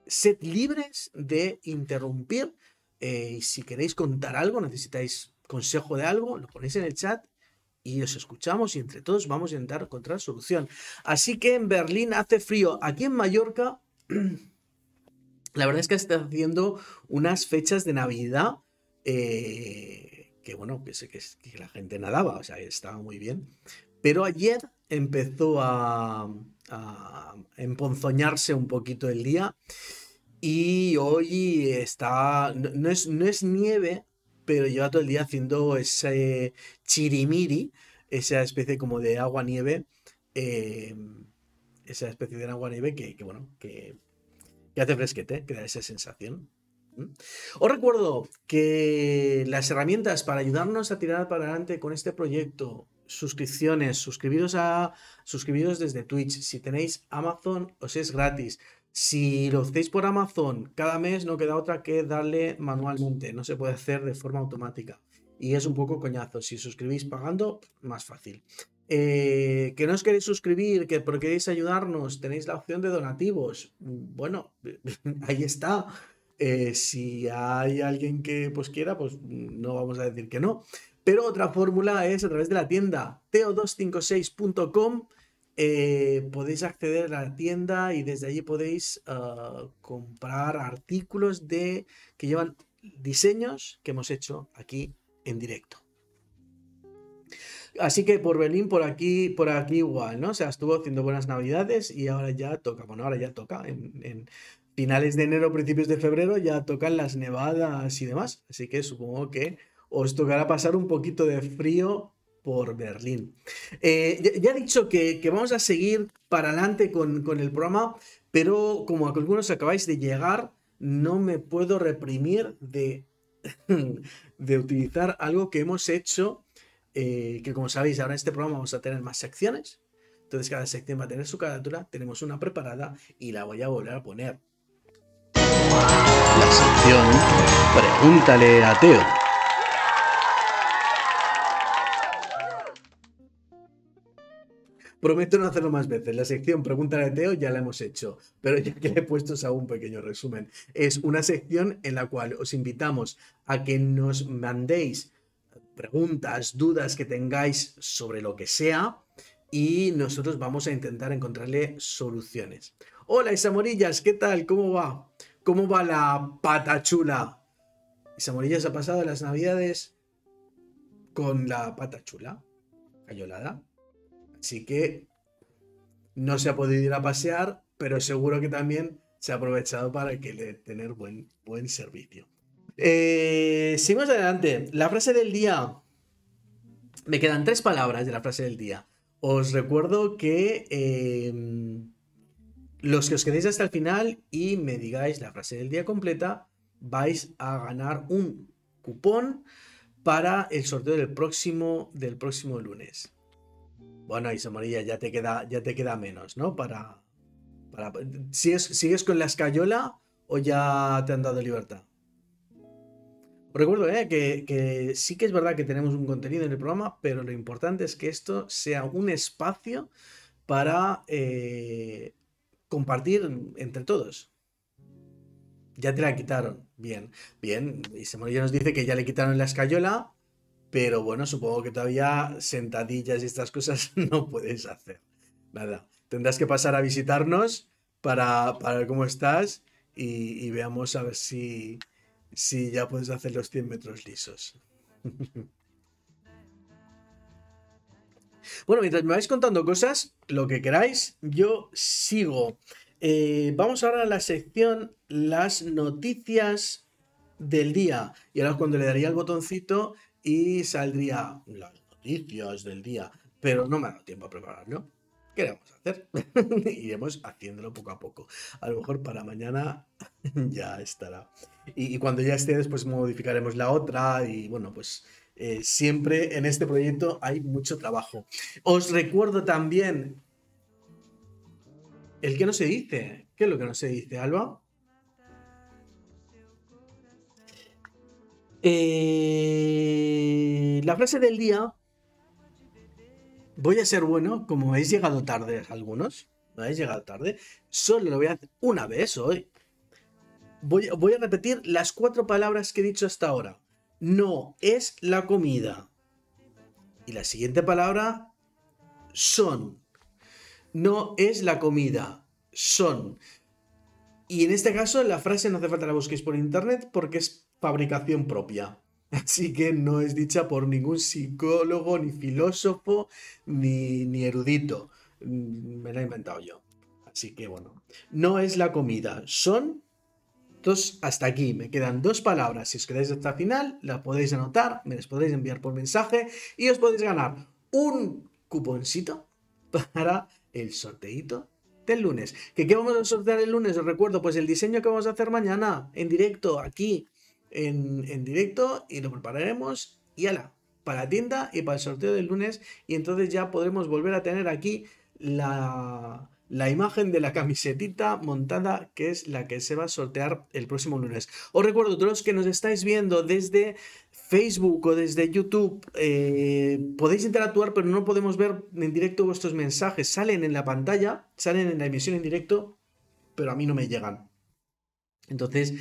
Sed libres de interrumpir. eh, si queréis contar algo, necesitáis consejo de algo, lo ponéis en el chat y os escuchamos y entre todos vamos a intentar encontrar solución. Así que en Berlín hace frío. Aquí en Mallorca, la verdad es que está haciendo unas fechas de Navidad. eh, que bueno, que sé que, la gente nadaba, o sea, estaba muy bien. Pero ayer empezó a, emponzoñarse un poquito el día y hoy está, es, no es nieve, pero lleva todo el día haciendo ese chirimiri, esa especie como de agua-nieve, eh, esa especie de agua-nieve que, que, bueno, que, que hace fresquete, que da esa sensación. Os recuerdo que las herramientas para ayudarnos a tirar para adelante con este proyecto, suscripciones, suscribiros a suscribiros desde Twitch. Si tenéis Amazon, os es gratis. Si lo hacéis por Amazon, cada mes no queda otra que darle manualmente. No se puede hacer de forma automática. Y es un poco coñazo. Si suscribís pagando, más fácil. Eh, que no os queréis suscribir, que porque queréis ayudarnos, tenéis la opción de donativos. Bueno, ahí está. Eh, si hay alguien que pues quiera, pues no vamos a decir que no. Pero otra fórmula es a través de la tienda teo256.com. eh, podéis acceder a la tienda y desde allí podéis ah, comprar artículos de que llevan diseños que hemos hecho aquí en directo. Así que por Berlín, por aquí, por aquí igual, ¿no? O sea, estuvo haciendo buenas navidades y ahora ya toca. Bueno, ahora ya toca. En, en finales de enero, principios de febrero, ya tocan las nevadas y demás. Así que supongo que os tocará pasar un poquito de frío por Berlín. Eh, ya, he dicho que, vamos a seguir para adelante con, el programa, pero como algunos acabáis de llegar, no me puedo reprimir de, de utilizar algo que hemos hecho eh, que como sabéis, ahora en este programa vamos a tener más secciones. Entonces cada sección va a tener su carátula. Tenemos una preparada y la voy a volver a poner. La sección Pregúntale a Teo. Prometo no hacerlo más veces. La sección Pregúntale a Teo ya la hemos hecho, pero ya que le he puesto a un pequeño resumen. Es una sección en la cual os invitamos a que nos mandéis preguntas, dudas que tengáis sobre lo que sea y nosotros vamos a intentar encontrarle soluciones. Hola Isamorillas, ¿qué tal? ¿Cómo va? ¿Cómo va la pata chula? Isamorillas ha pasado las navidades con la pata chula, cayolada. Así que no se ha podido ir a pasear, pero seguro que también se ha aprovechado para que le tener buen, buen servicio. Eh, seguimos adelante. La frase del día. Me quedan tres palabras de la frase del día. Os recuerdo que em, los que os quedéis hasta el final y me digáis la frase del día completa, vais a ganar un cupón para el sorteo del próximo, del próximo lunes. Bueno, Isomarilla, ya te queda, ya te queda menos, ¿no? Para. para ¿sigues, ¿Sigues con la escayola o ya te han dado libertad? Recuerdo ¿eh? que, sí que es verdad que tenemos un contenido en el programa, pero lo importante es que esto sea un espacio para eh, compartir entre todos. Ya te la quitaron. Bien, bien. Y Samuel nos dice que ya le quitaron la escayola, pero bueno, supongo que todavía sentadillas y estas cosas no puedes hacer. Nada, tendrás que pasar a visitarnos para, para ver cómo estás y, veamos a ver si, si ya puedes hacer los 100 metros lisos. bueno, mientras me vais contando cosas, lo que queráis, yo sigo. Eh, vamos ahora a la sección Las noticias del día. Y ahora cuando le daría el botoncito y saldría las noticias del día. Pero no me ha dado tiempo a prepararlo. ¿Qué vamos a hacer? Iremos haciéndolo poco a poco. A lo mejor para mañana ya estará. Y, cuando ya esté, después modificaremos la otra. Y bueno, pues eh, siempre en este proyecto hay mucho trabajo. Os recuerdo también el que no se dice. ¿Qué es lo que no se dice, Alba? Eh, la frase del día. Voy a ser bueno, como habéis llegado tarde algunos. No habéis llegado tarde. Solo lo voy a hacer una vez hoy. Voy, voy a repetir las cuatro palabras que he dicho hasta ahora. No es la comida. Y la siguiente palabra son no es la comida, son. Y en este caso la frase no hace falta la busquéis por internet porque es fabricación propia. Así que no es dicha por ningún psicólogo, ni filósofo, ni, erudito. Mm, me la he inventado yo. Así que bueno, no es la comida, son entonces, hasta aquí me quedan dos palabras. Si os quedáis hasta final, las podéis anotar, me las podéis enviar por mensaje y os podéis ganar un cuponcito para el sorteito del lunes. ¿Que ¿Qué vamos a sortear el lunes? Os recuerdo, pues el diseño que vamos a hacer mañana en directo, aquí, en, directo, y lo prepararemos y ala, para la tienda y para el sorteo del lunes. Y entonces ya podremos volver a tener aquí la, la imagen de la camisetita montada, que es la que se va a sortear el próximo lunes. Os recuerdo, todos los que nos estáis viendo desde Facebook o desde YouTube, eh, podéis interactuar, pero no podemos ver en directo vuestros mensajes. Salen en la pantalla, salen en la emisión en directo, pero a mí no me llegan. Entonces,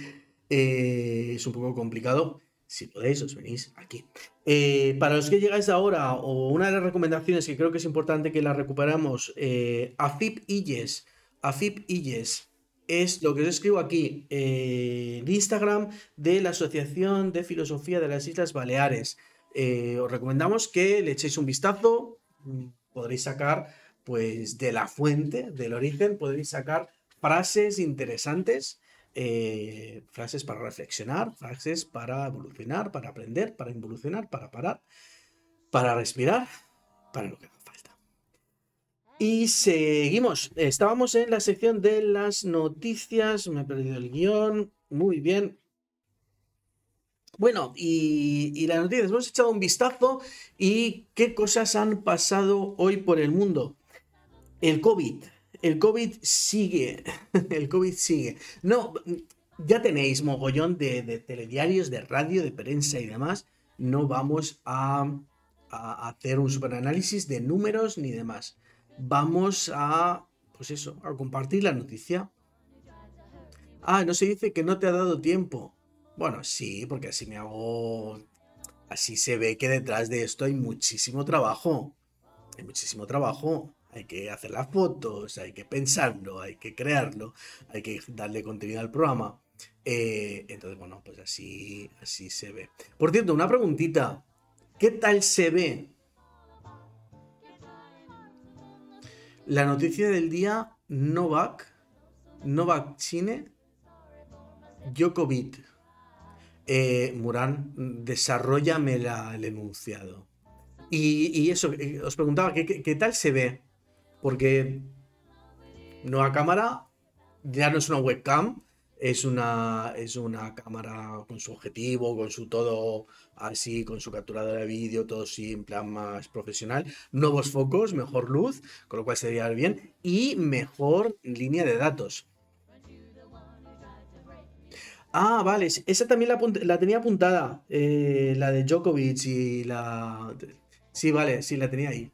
eh, es un poco complicado. Si podéis, os venís aquí. Eh, para los que llegáis ahora, o una de las recomendaciones que creo que es importante que la recuperamos, eh, AFIP IES. AFIP IES es lo que os escribo aquí, el Instagram de la Asociación de Filosofía de las Islas Baleares. Os recomendamos que le echéis un vistazo, podréis sacar, pues, de la fuente, del origen, podréis sacar frases interesantes eh, frases para reflexionar, frases para evolucionar, para aprender, para involucionar, para parar, para respirar, para lo que haga falta. Y seguimos. Estábamos en la sección de las noticias. Me he perdido el guion. Muy bien. Bueno, y, y las noticias. Hemos echado un vistazo y qué cosas han pasado hoy por el mundo. El COVID el COVID sigue, el COVID sigue. No, ya tenéis mogollón de, telediarios, de radio, de prensa y demás. No vamos a, hacer un superanálisis de números ni demás. vamos a, pues eso, a compartir la noticia. Ah, no se dice que no te ha dado tiempo. Bueno, sí, porque así me hago... Así se ve que detrás de esto hay muchísimo trabajo. Hay muchísimo trabajo. Hay que hacer las fotos, hay que pensarlo, hay que crearlo, hay que darle contenido al programa. Eh, entonces, bueno, pues así, así se ve. Por cierto, una preguntita. ¿Qué tal se ve la noticia del día Novak, Novak Chine, Djokovic? Eh, Murán, desarrollame la, el enunciado. Y, eso, eh, os preguntaba, ¿qué, qué, qué tal se ve? Porque nueva cámara, ya no es una webcam, es una, es una cámara con su objetivo, con su todo así, con su capturadora de vídeo, todo así en plan más profesional. Nuevos focos, mejor luz, con lo cual sería bien, y mejor línea de datos. Ah, vale, esa también la, tenía apuntada, eh, la de Djokovic y la... Sí, vale, sí, la tenía ahí.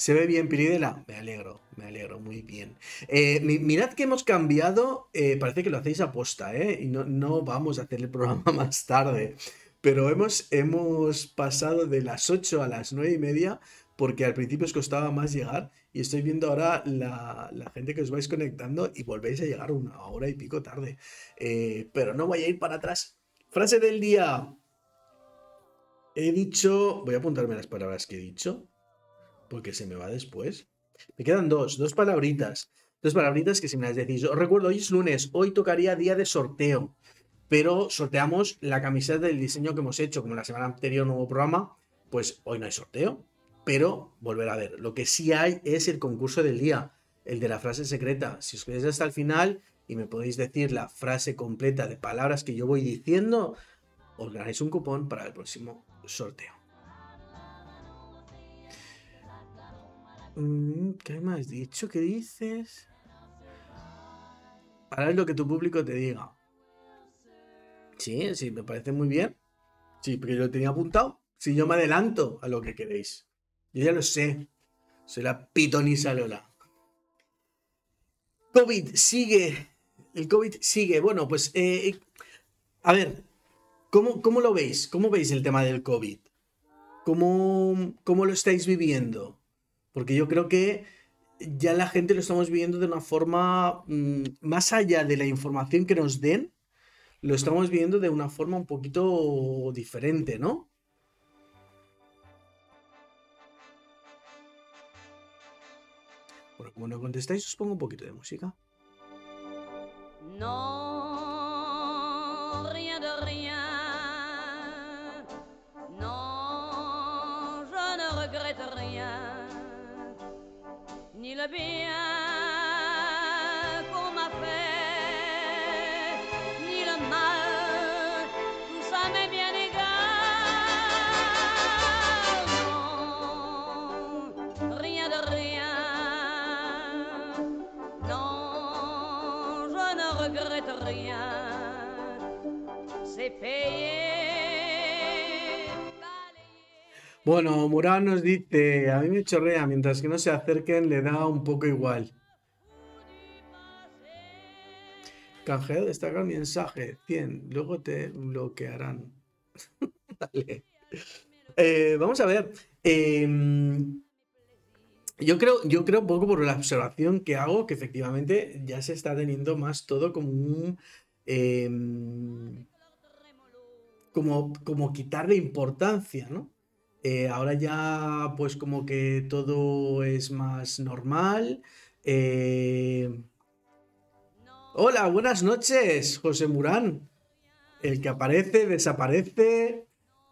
Se ve bien, Piridela. Me alegro, me alegro, muy bien. Eh, mirad que hemos cambiado, eh, parece que lo hacéis a posta, ¿eh? Y no, no vamos a hacer el programa más tarde. Pero hemos, hemos pasado de las 8 a las 9 y media porque al principio os costaba más llegar y estoy viendo ahora la, la gente que os vais conectando y volvéis a llegar una hora y pico tarde. Eh, pero no voy a ir para atrás. Frase del día. He dicho, voy a apuntarme las palabras que he dicho porque se me va después. Me quedan dos, dos palabritas. Dos palabritas que si me las decís. Os recuerdo, hoy es lunes, hoy tocaría día de sorteo, pero sorteamos la camiseta del diseño que hemos hecho, como la semana anterior nuevo programa, pues hoy no hay sorteo, pero volver a ver. Lo que sí hay es el concurso del día, el de la frase secreta. Si os quedáis hasta el final y me podéis decir la frase completa de palabras que yo voy diciendo, os ganáis un cupón para el próximo sorteo. Mm, ¿Qué me has dicho? ¿Qué dices? Es lo que tu público te diga. Sí, sí, me parece muy bien. Sí, porque yo lo tenía apuntado. Si yo me adelanto a lo que queréis. Yo ya lo sé. Soy la pitonisa Lola. COVID sigue. El COVID sigue. Bueno, pues. Eh, a ver. ¿cómo, ¿Cómo lo veis? ¿Cómo veis el tema del COVID? ¿Cómo, cómo lo estáis viviendo? Porque yo creo que ya la gente lo estamos viviendo de una forma mmm, más allá de la información que nos den, lo estamos viendo de una forma un poquito diferente, ¿no? Bueno, como no contestáis, os pongo un poquito de música. Non, rien de rien. Non, je ne regrette rien. Ni le bien Bueno, Murán nos dice, a mí me chorrea, mientras que no se acerquen le da un poco igual. Canjeo, destaca el mensaje, 100, luego te bloquearán. Dale. Eh, vamos a ver. em, yo creo, yo creo un poco por la observación que hago que efectivamente ya se está teniendo más todo como un... em, como, como quitarle importancia, ¿no? Eh, ahora ya pues como que todo es más normal. Eh, Hola, buenas noches, José Murán. El que aparece, desaparece.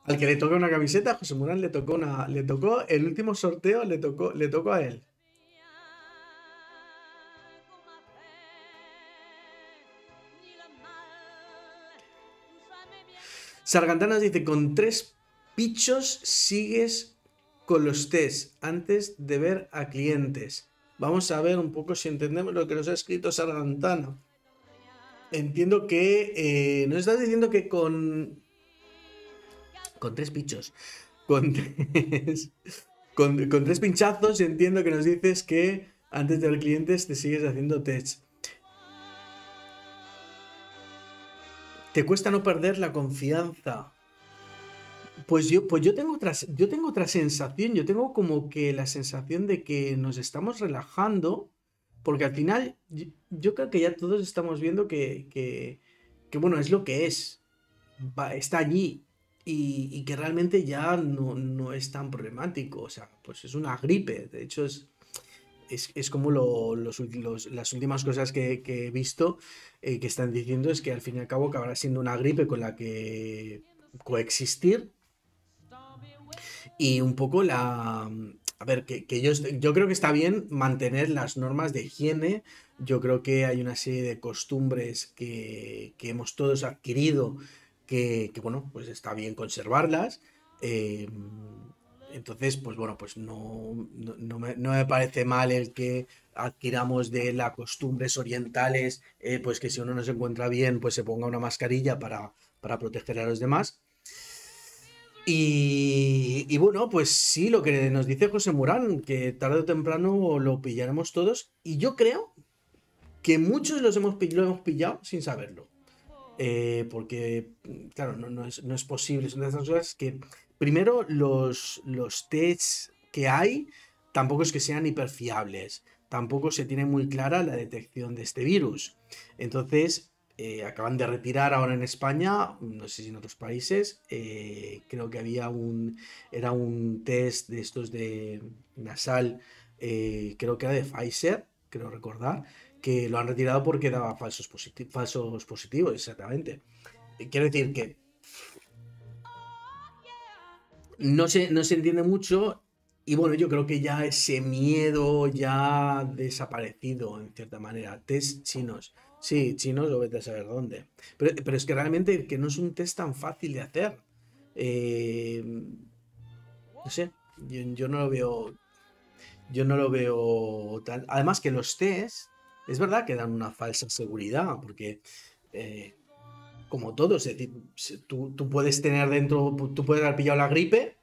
Al que le toca una camiseta, José Murán le tocó una. Le tocó el último sorteo, le tocó, le tocó a él. Sargantanas dice: con tres pichos sigues con los test antes de ver a clientes. Vamos a ver un poco si entendemos lo que nos ha escrito Sargantana. Entiendo que eh, nos estás diciendo que con con tres pichos, con tres, con, con tres pinchazos entiendo que nos dices que antes de ver clientes te sigues haciendo test. ¿Te cuesta no perder la confianza? Pues yo, pues yo tengo otra, yo tengo otra sensación, yo tengo como que la sensación de que nos estamos relajando, porque al final yo, creo que ya todos estamos viendo que, que, bueno, es lo que es, está allí y, que realmente ya no, no es tan problemático, o sea, pues es una gripe, de hecho es, es, es como las últimas cosas que, que he visto eh, que están diciendo es que al fin y al cabo acabará siendo una gripe con la que coexistir y un poco la... A ver, que, que yo, yo creo que está bien mantener las normas de higiene. Yo creo que hay una serie de costumbres que, que hemos todos adquirido que, que, bueno, pues está bien conservarlas. Eh, entonces, pues bueno, pues no, no, no me, no me parece mal el que adquiramos de las costumbres orientales, eh, pues que si uno no se encuentra bien, pues se ponga una mascarilla para, para proteger a los demás. Y, bueno, pues sí, lo que nos dice José Murán, que tarde o temprano lo pillaremos todos. Y yo creo que muchos los hemos, lo hemos pillado sin saberlo. Eh, porque, claro, no, no es, no es posible. Son de esas cosas que, primero, los, los tests que hay tampoco es que sean hiperfiables. Tampoco se tiene muy clara la detección de este virus. Entonces, eh, acaban de retirar ahora en España, no sé si en otros países, eh, creo que había un, era un test de estos de nasal, eh, creo que era de Pfizer, creo recordar, que lo han retirado porque daba falsos, falsos positivos, exactamente. Quiero decir que no se, no se entiende mucho y bueno, yo creo que ya ese miedo ya ha desaparecido en cierta manera. Test chinos. Sí, chinos o vete a saber dónde. Pero, es que realmente que no es un test tan fácil de hacer. Eh, no sé, yo, no lo veo. Yo no lo veo tan. Además que los test, es verdad que dan una falsa seguridad, porque eh, como todo, es decir, tú puedes tener dentro, tú puedes haber pillado la gripe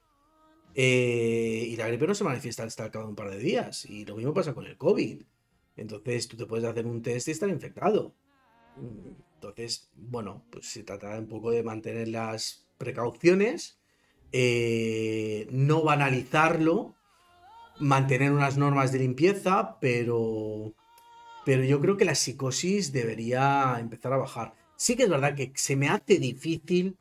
eh, y la gripe no se manifiesta hasta al cabo de un par de días. Y lo mismo pasa con el COVID. Entonces tú te puedes hacer un test y estar infectado. Entonces, bueno, pues se trata un poco de mantener las precauciones, eh, no banalizarlo, mantener unas normas de limpieza, pero, pero yo creo que la psicosis debería empezar a bajar. Sí que es verdad que se me hace difícil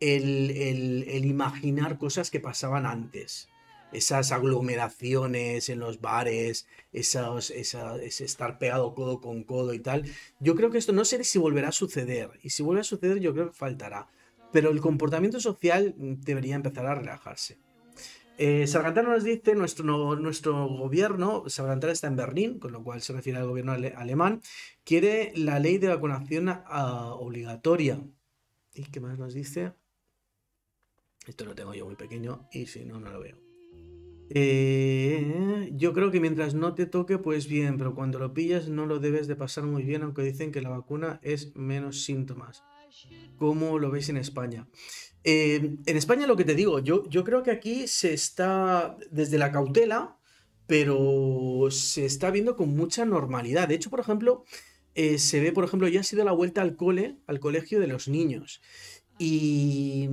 el- el imaginar cosas que pasaban antes. Esas aglomeraciones en los bares, esos, esa- ese estar pegado codo con codo y tal. Yo creo que esto no sé si volverá a suceder. Y si vuelve a suceder, yo creo que faltará. Pero el comportamiento social mm, debería empezar a relajarse. Eh, nos dice, nuestro, no- nuestro gobierno, está en Berlín, con lo cual se refiere al gobierno ale- alemán, quiere la ley de vacunación ah, obligatoria. ¿Y qué más nos dice? Esto lo tengo yo muy pequeño y si no, no lo veo. Eh, yo creo que mientras no te toque, pues bien, pero cuando lo pillas no lo debes de pasar muy bien, aunque dicen que la vacuna es menos síntomas. ¿Cómo lo veis en España? Eh, en España lo que te digo, yo, yo creo que aquí se está desde la cautela, pero se está viendo con mucha normalidad. De hecho, por ejemplo, eh, se ve, por ejemplo, ya ha sido la vuelta al cole, al colegio de los niños. Y,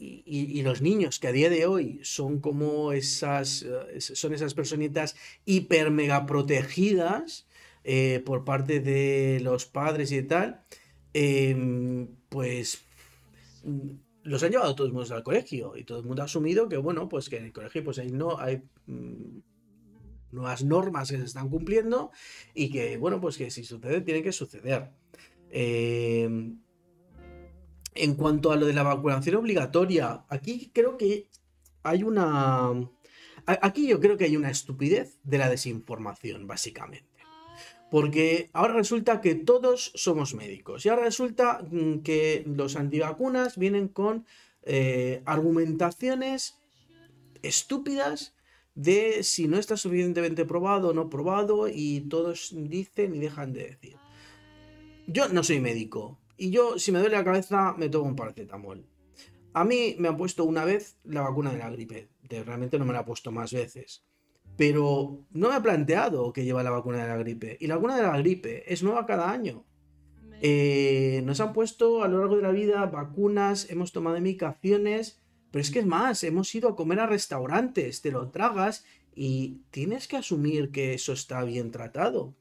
y- y- los niños que a día de hoy son como esas, eh, son esas personitas hiper mega protegidas eh, por parte de los padres y tal, em, pues mm, los han llevado todos al colegio y todo el mundo ha asumido que, bueno, pues que en el colegio pues hay, no, hay mm, nuevas normas que se están cumpliendo y que, bueno, pues que si sucede, tiene que suceder. Em, en cuanto a lo de la vacunación obligatoria, aquí creo que hay una... Aquí yo creo que hay una estupidez de la desinformación, básicamente. Porque ahora resulta que todos somos médicos y ahora resulta mm, que los antivacunas vienen con eh, argumentaciones estúpidas de si no está suficientemente probado o no probado y todos dicen y dejan de decir. Yo no soy médico y yo si me duele la cabeza me tomo un paracetamol. A mí me han puesto una vez la vacuna de la gripe. De, realmente no me la han puesto más veces. Pero no me ha planteado que lleva la vacuna de la gripe. Y la vacuna de la gripe es nueva cada año. Eh, nos han puesto a lo largo de la vida vacunas, hemos tomado medicaciones, pero es que es más, hemos ido a comer a restaurantes, te lo tragas y tienes que asumir que eso está bien tratado.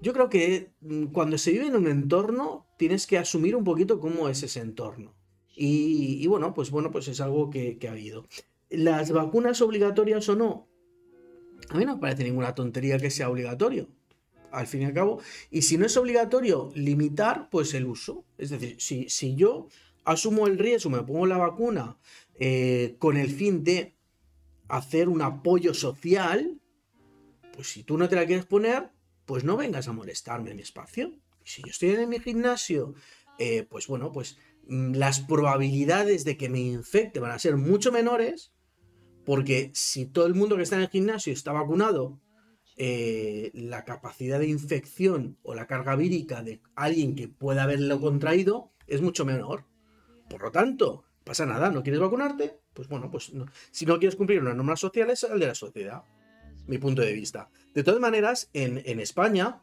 Yo creo que mm, cuando se vive en un entorno, tienes que asumir un poquito cómo es ese entorno. Y, bueno, pues bueno, pues es algo que, ha habido. Las vacunas obligatorias o no, a mí no me parece ninguna tontería que sea obligatorio al fin y al cabo. Y si no es obligatorio limitar, pues el uso. Es decir, si, si yo asumo el riesgo, me pongo la vacuna eh, con el fin de hacer un apoyo social, pues si tú no te la quieres poner, pues no vengas a molestarme en mi espacio. Si yo estoy en mi gimnasio, eh, pues bueno, pues mm, las probabilidades de que me infecte van a ser mucho menores, porque si todo el mundo que está en el gimnasio está vacunado eh, la capacidad de infección o la carga vírica de alguien que pueda haberlo contraído es mucho menor. Por lo tanto, pasa nada, ¿no quieres vacunarte? Pues bueno, pues si no quieres cumplir unas normas sociales, al de la sociedad. Mi punto de vista. De todas maneras, en, España,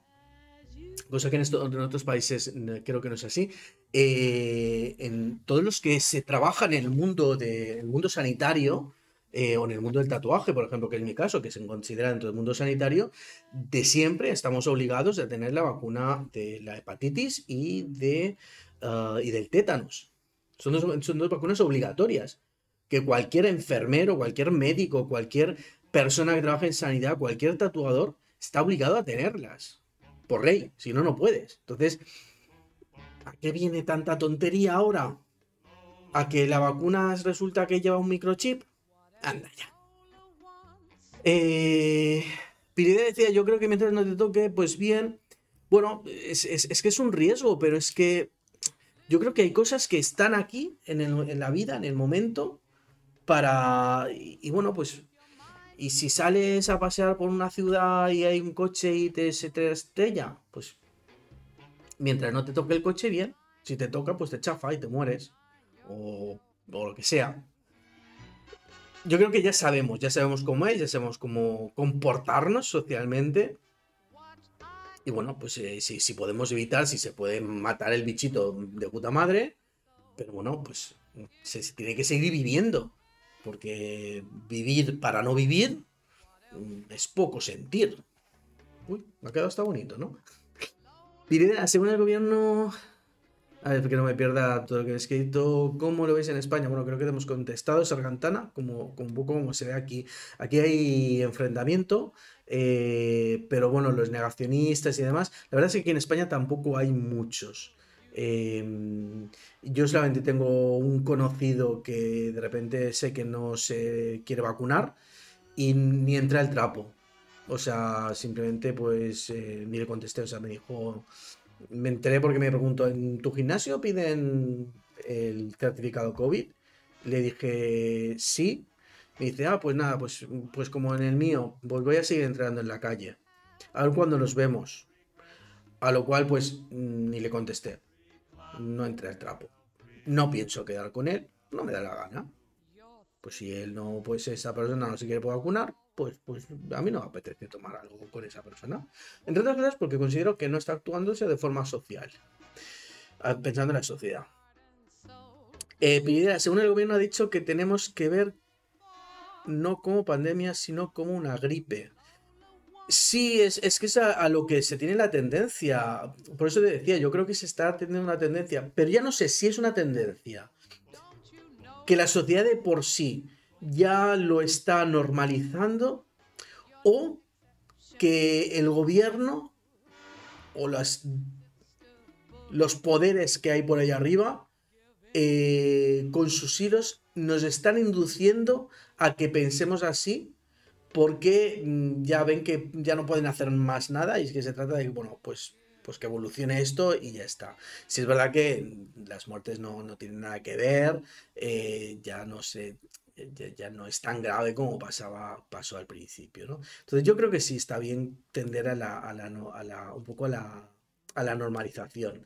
cosa que en, otros países creo que no es así, eh, en todos los que se trabajan en el mundo, de, mundo sanitario, eh, o en el mundo del tatuaje, por ejemplo, que es mi caso, que se considera dentro del mundo sanitario, de siempre estamos obligados a tener la vacuna de la hepatitis y, de, ah, y del tétanos. Son dos vacunas obligatorias que cualquier enfermero, cualquier médico, cualquier persona que trabaja en sanidad, cualquier tatuador, está obligado a tenerlas. Por ley, si no, no puedes. Entonces, ¿a qué viene tanta tontería ahora? ¿A que la vacuna resulta que lleva un microchip? Anda ya. Eh, decía, yo creo que mientras no te toque, pues bien. Bueno, es, que es un riesgo, pero es que yo creo que hay cosas que están aquí en, la vida, en el momento, para... Y, bueno, pues... Y si sales a pasear por una ciudad y hay un coche y te, se te estrella, pues mientras no te toque el coche, bien. Si te toca, pues te chafa y te mueres. O, o lo que sea yo creo que ya sabemos, ya sabemos cómo es, ya sabemos cómo comportarnos socialmente. Y bueno, pues eh, si, podemos evitar, si se puede matar el bichito de puta madre, pero bueno, pues se, tiene que seguir viviendo. Porque vivir para no vivir mm, es poco sentir. Uy, me ha quedado hasta bonito, ¿no? según el gobierno a ver, que no me pierda todo lo que he escrito. ¿Cómo lo veis en España? Bueno, creo que hemos contestado Sargantana, como, como un poco como se ve aquí. Aquí hay enfrentamiento, eh, pero bueno, los negacionistas y demás. La verdad es que aquí en España tampoco hay muchos. Em, yo solamente tengo un conocido que de repente sé que no se quiere vacunar y ni entra el trapo. O sea, simplemente pues eh, ni le contesté, o sea, me dijo me enteré porque me preguntó, ¿en tu gimnasio piden el certificado COVID? Le dije, sí. Me dice, ah, pues nada, pues, pues como en el mío, pues voy a seguir entrando en la calle. A ver cuando nos vemos. A lo cual, pues, ni le contesté. No entré al trapo. No pienso quedar con él, no me da la gana. Pues si él no, pues esa persona no se quiere vacunar, pues, pues a mí no me apetece tomar algo con esa persona. Entre otras cosas porque considero que no está actuándose de forma social, pensando en la sociedad. Eh, según el gobierno ha dicho que tenemos que ver no como pandemia, sino como una gripe. Sí, es, que es a, lo que se tiene la tendencia. Por eso te decía, yo creo que se está teniendo una tendencia, pero ya no sé si es una tendencia. Que la sociedad de por sí ya lo está normalizando o que el gobierno o las, los poderes que hay por ahí arriba eh, con sus hilos nos están induciendo a que pensemos así porque mm, ya ven que ya no pueden hacer más nada y es que se trata de bueno, pues, pues que evolucione esto y ya está. Si es verdad que las muertes no, tienen nada que ver, eh, ya no sé, ya, no es tan grave como pasaba, pasó al principio, ¿no? Entonces yo creo que sí está bien tender a la, a la, un poco a la, a la normalización.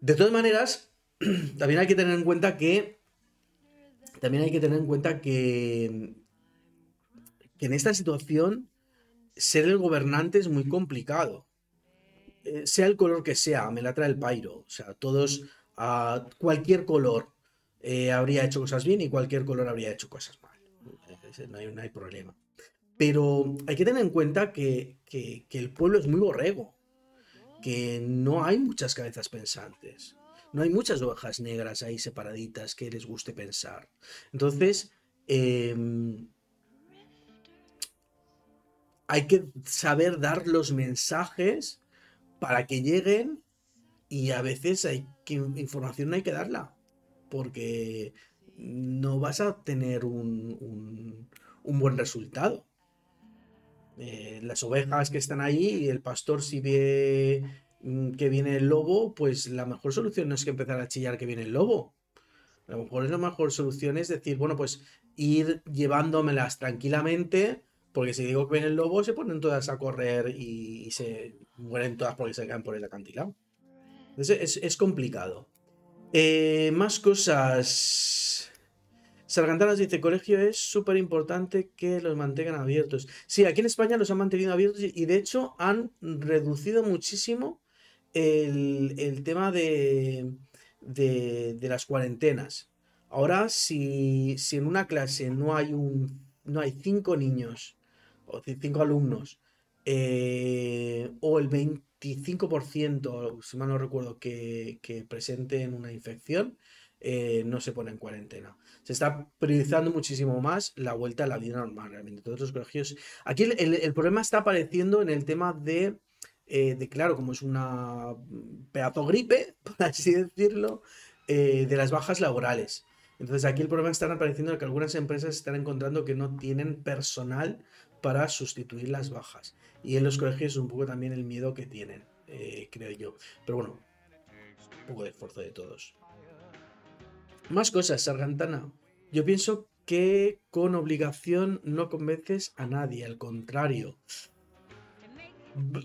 De todas maneras, también hay que tener en cuenta que también hay que tener en cuenta que, que en esta situación ser el gobernante es muy complicado. Eh, sea el color que sea, me la trae el pairo. O sea, todos, a cualquier color eh, habría hecho cosas bien y cualquier color habría hecho cosas mal. No hay, no hay problema. Pero hay que tener en cuenta que, que, que el pueblo es muy borrego, que no hay muchas cabezas pensantes, no hay muchas ovejas negras ahí separaditas que les guste pensar. Entonces, em, hay que saber dar los mensajes para que lleguen y a veces hay que información no hay que darla porque no vas a tener un, un- buen resultado. Eh, las ovejas que están ahí y el pastor si ve mm, que viene el lobo, pues la mejor solución no es que empezar a chillar que viene el lobo. A lo mejor la mejor solución es decir, bueno, pues ir llevándomelas tranquilamente, porque si digo que viene el lobo, se ponen todas a correr y, se mueren todas porque se caen por el acantilado. Es, complicado. Eh, más cosas. Sargantanas dice, colegio es súper importante que los mantengan abiertos. Sí, aquí en España los han mantenido abiertos y de hecho han reducido muchísimo el, tema de, las cuarentenas. Ahora, si, en una clase no hay no hay cinco niños o ci- cinco alumnos eh, o el 25%, si mal no recuerdo, que, que presenten una infección, eh, no se pone en cuarentena. Se está priorizando muchísimo más la vuelta a la vida normal, realmente. Todos los colegios. Aquí el, el- problema está apareciendo en el tema de, eh, de claro, como es una mm, pedazo gripe, por así decirlo, de las bajas laborales. Entonces aquí el problema está apareciendo en que algunas empresas están encontrando que no tienen personal para sustituir las bajas. Y en los colegios es un poco también el miedo que tienen, eh, creo yo. Pero bueno, un poco de esfuerzo de todos. Más cosas, Sargantana. Yo pienso que con obligación no convences a nadie, al contrario. B-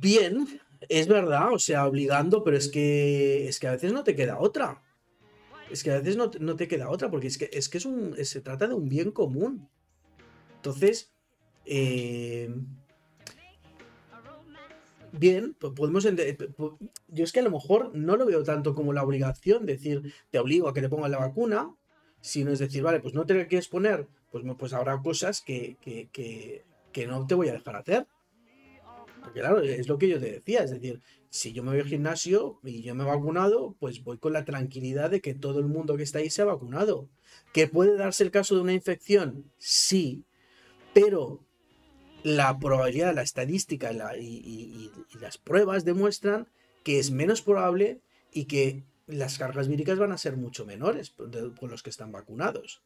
Bien, es verdad, o sea, obligando, pero es que es que a veces no te queda otra. Es que a veces no, te- no te queda otra, porque es que es que es un, se trata de un bien común. Entonces, eh, bien, pues podemos ente- eh, yo es que a lo mejor no lo veo tanto como la obligación, decir, te obligo a que te pongas la vacuna, sino es decir, vale, pues no te la quieres poner, pues, pues habrá cosas que, que, que, que no te voy a dejar hacer. Porque claro, es lo que yo te decía, es decir, si yo me voy al gimnasio y yo me he vacunado, pues voy con la tranquilidad de que todo el mundo que está ahí se ha vacunado. ¿Que puede darse el caso de una infección? Sí, pero la probabilidad, la estadística y, las pruebas demuestran que es menos probable y que las cargas víricas van a ser mucho menores con los que están vacunados.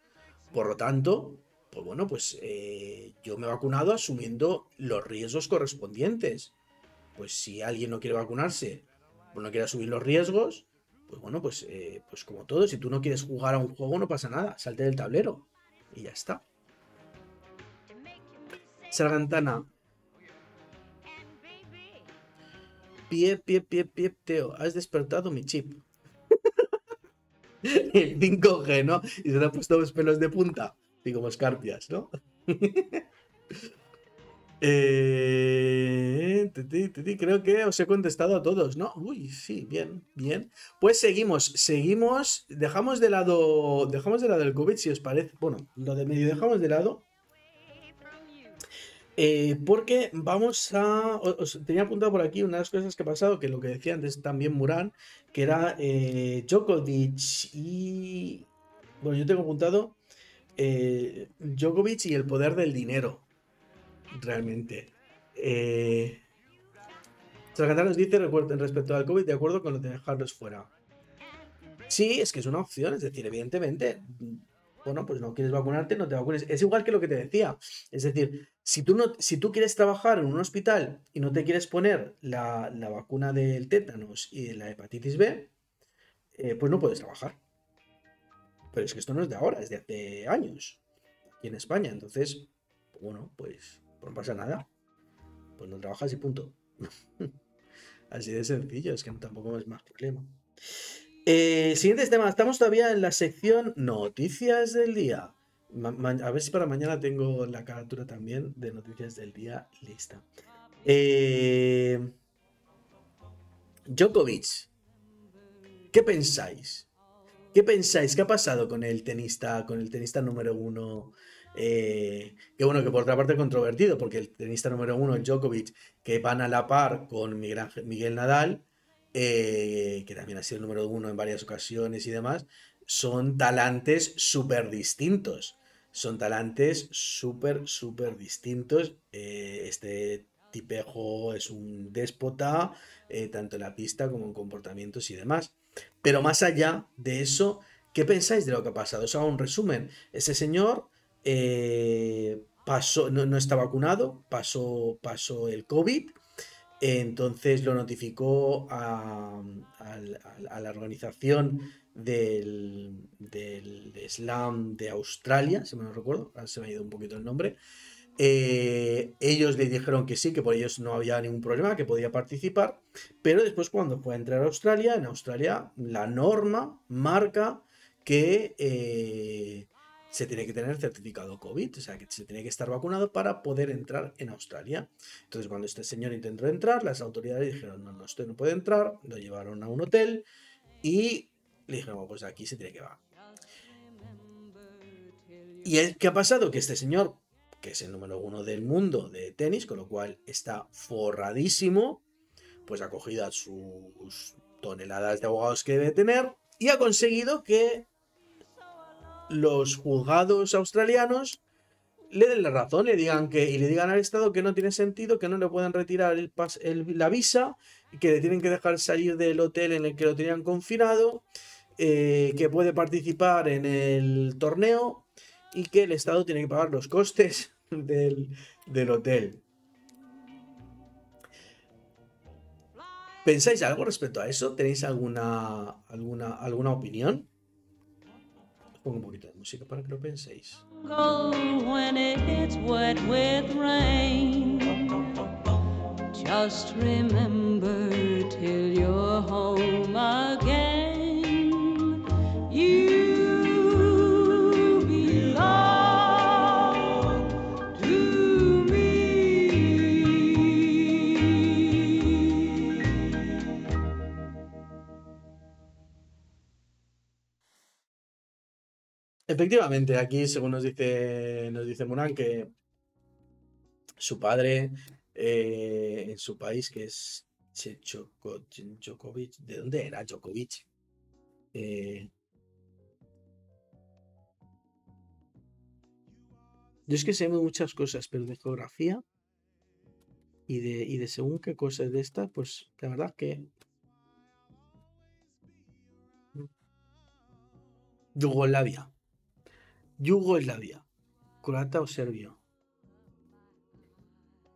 Por lo tanto, pues bueno, pues eh, yo me he vacunado asumiendo los riesgos correspondientes. Pues si alguien no quiere vacunarse, pues no quiere asumir los riesgos, pues bueno, pues, eh, pues como todo, si tú no quieres jugar a un juego no pasa nada, salte del tablero y ya está. Sargantana. Pie, pie, pie, pie, Teo, has despertado mi chip. El 5G, ¿no? Y se te ha puesto los pelos de punta. Y como escarpias, ¿no? Eh, creo que os he contestado a todos, ¿no? Uy, sí, bien, bien. Pues seguimos, seguimos, dejamos de lado, dejamos de lado el COVID, si os parece. Bueno, lo de medio dejamos de lado. Eh, porque vamos a. tenía apuntado por aquí una de las cosas que ha pasado, que lo que decía antes también Murán, que era eh, Djokovic y. Bueno, yo tengo apuntado eh, Djokovic y el poder del dinero. Realmente. Eh, nos dice respecto al COVID, de acuerdo con lo de dejarlos fuera. Sí, es que es una opción, es decir, evidentemente, bueno, pues no quieres vacunarte, no te vacunes. Es igual que lo que te decía. Es decir, si tú, no, si tú quieres trabajar en un hospital y no te quieres poner la, la vacuna del tétanos y de la hepatitis B, eh, pues no puedes trabajar. Pero es que esto no es de ahora, es de hace años, aquí en España. Entonces, bueno, pues, pues no pasa nada. Pues no trabajas y punto. Así de sencillo, es que tampoco es más problema. Eh, siguientes temas. Estamos todavía en la sección Noticias del Día. A ver si para mañana tengo la carátula también de Noticias del Día lista. Eh, Djokovic. ¿Qué pensáis? ¿Qué pensáis? ¿Qué ha pasado con el tenista, con el tenista número uno? Eh, que bueno, que por otra parte controvertido, porque el tenista número uno, el Djokovic, que van a la par con Miguel Nadal, eh, que también ha sido el número uno en varias ocasiones y demás, son talantes súper distintos. Son talantes súper, súper distintos. Eh, este tipejo es un déspota, eh, tanto en la pista como en comportamientos y demás. Pero más allá de eso, ¿qué pensáis de lo que ha pasado? Os hago un resumen. Ese señor pasó, no, no está vacunado, pasó, pasó el COVID. Entonces lo notificó a, la organización del, del Slam de Australia, si me lo recuerdo, se me ha ido un poquito el nombre. Eh, ellos le dijeron que sí, que por ellos no había ningún problema, que podía participar, pero después cuando fue a entrar a Australia, en Australia la norma marca que eh, se tiene que tener certificado COVID, o sea, que se tiene que estar vacunado para poder entrar en Australia. Entonces, cuando este señor intentó entrar, las autoridades dijeron, no, no, usted no puede entrar, lo llevaron a un hotel y le dijeron, "Bueno, pues aquí se tiene que va. ¿Y qué ha pasado? Que este señor, que es el número uno del mundo de tenis, con lo cual está forradísimo, pues ha cogido sus toneladas de abogados que debe tener y ha conseguido que los juzgados australianos le den la razón, le digan que, y le digan al Estado que no tiene sentido, que no le pueden retirar la visa, que le tienen que dejar salir del hotel en el que lo tenían confinado, eh, que puede participar en el torneo y que el Estado tiene que pagar los costes del, del hotel. ¿Pensáis algo respecto a eso? ¿Tenéis alguna, alguna, alguna opinión? De música para que lo penséis. Go when it's wet with rain. Just remember till you're home again. Efectivamente, aquí, según nos dice, nos dice Muran, que su padre eh, en su país, que es Djokovic, ¿de dónde era Djokovic? Eh, yo es que sé muchas cosas, pero de geografía y de, y de según qué cosas de estas, pues la verdad que... Yugoslavia. Yugoslavia. Croata o serbio.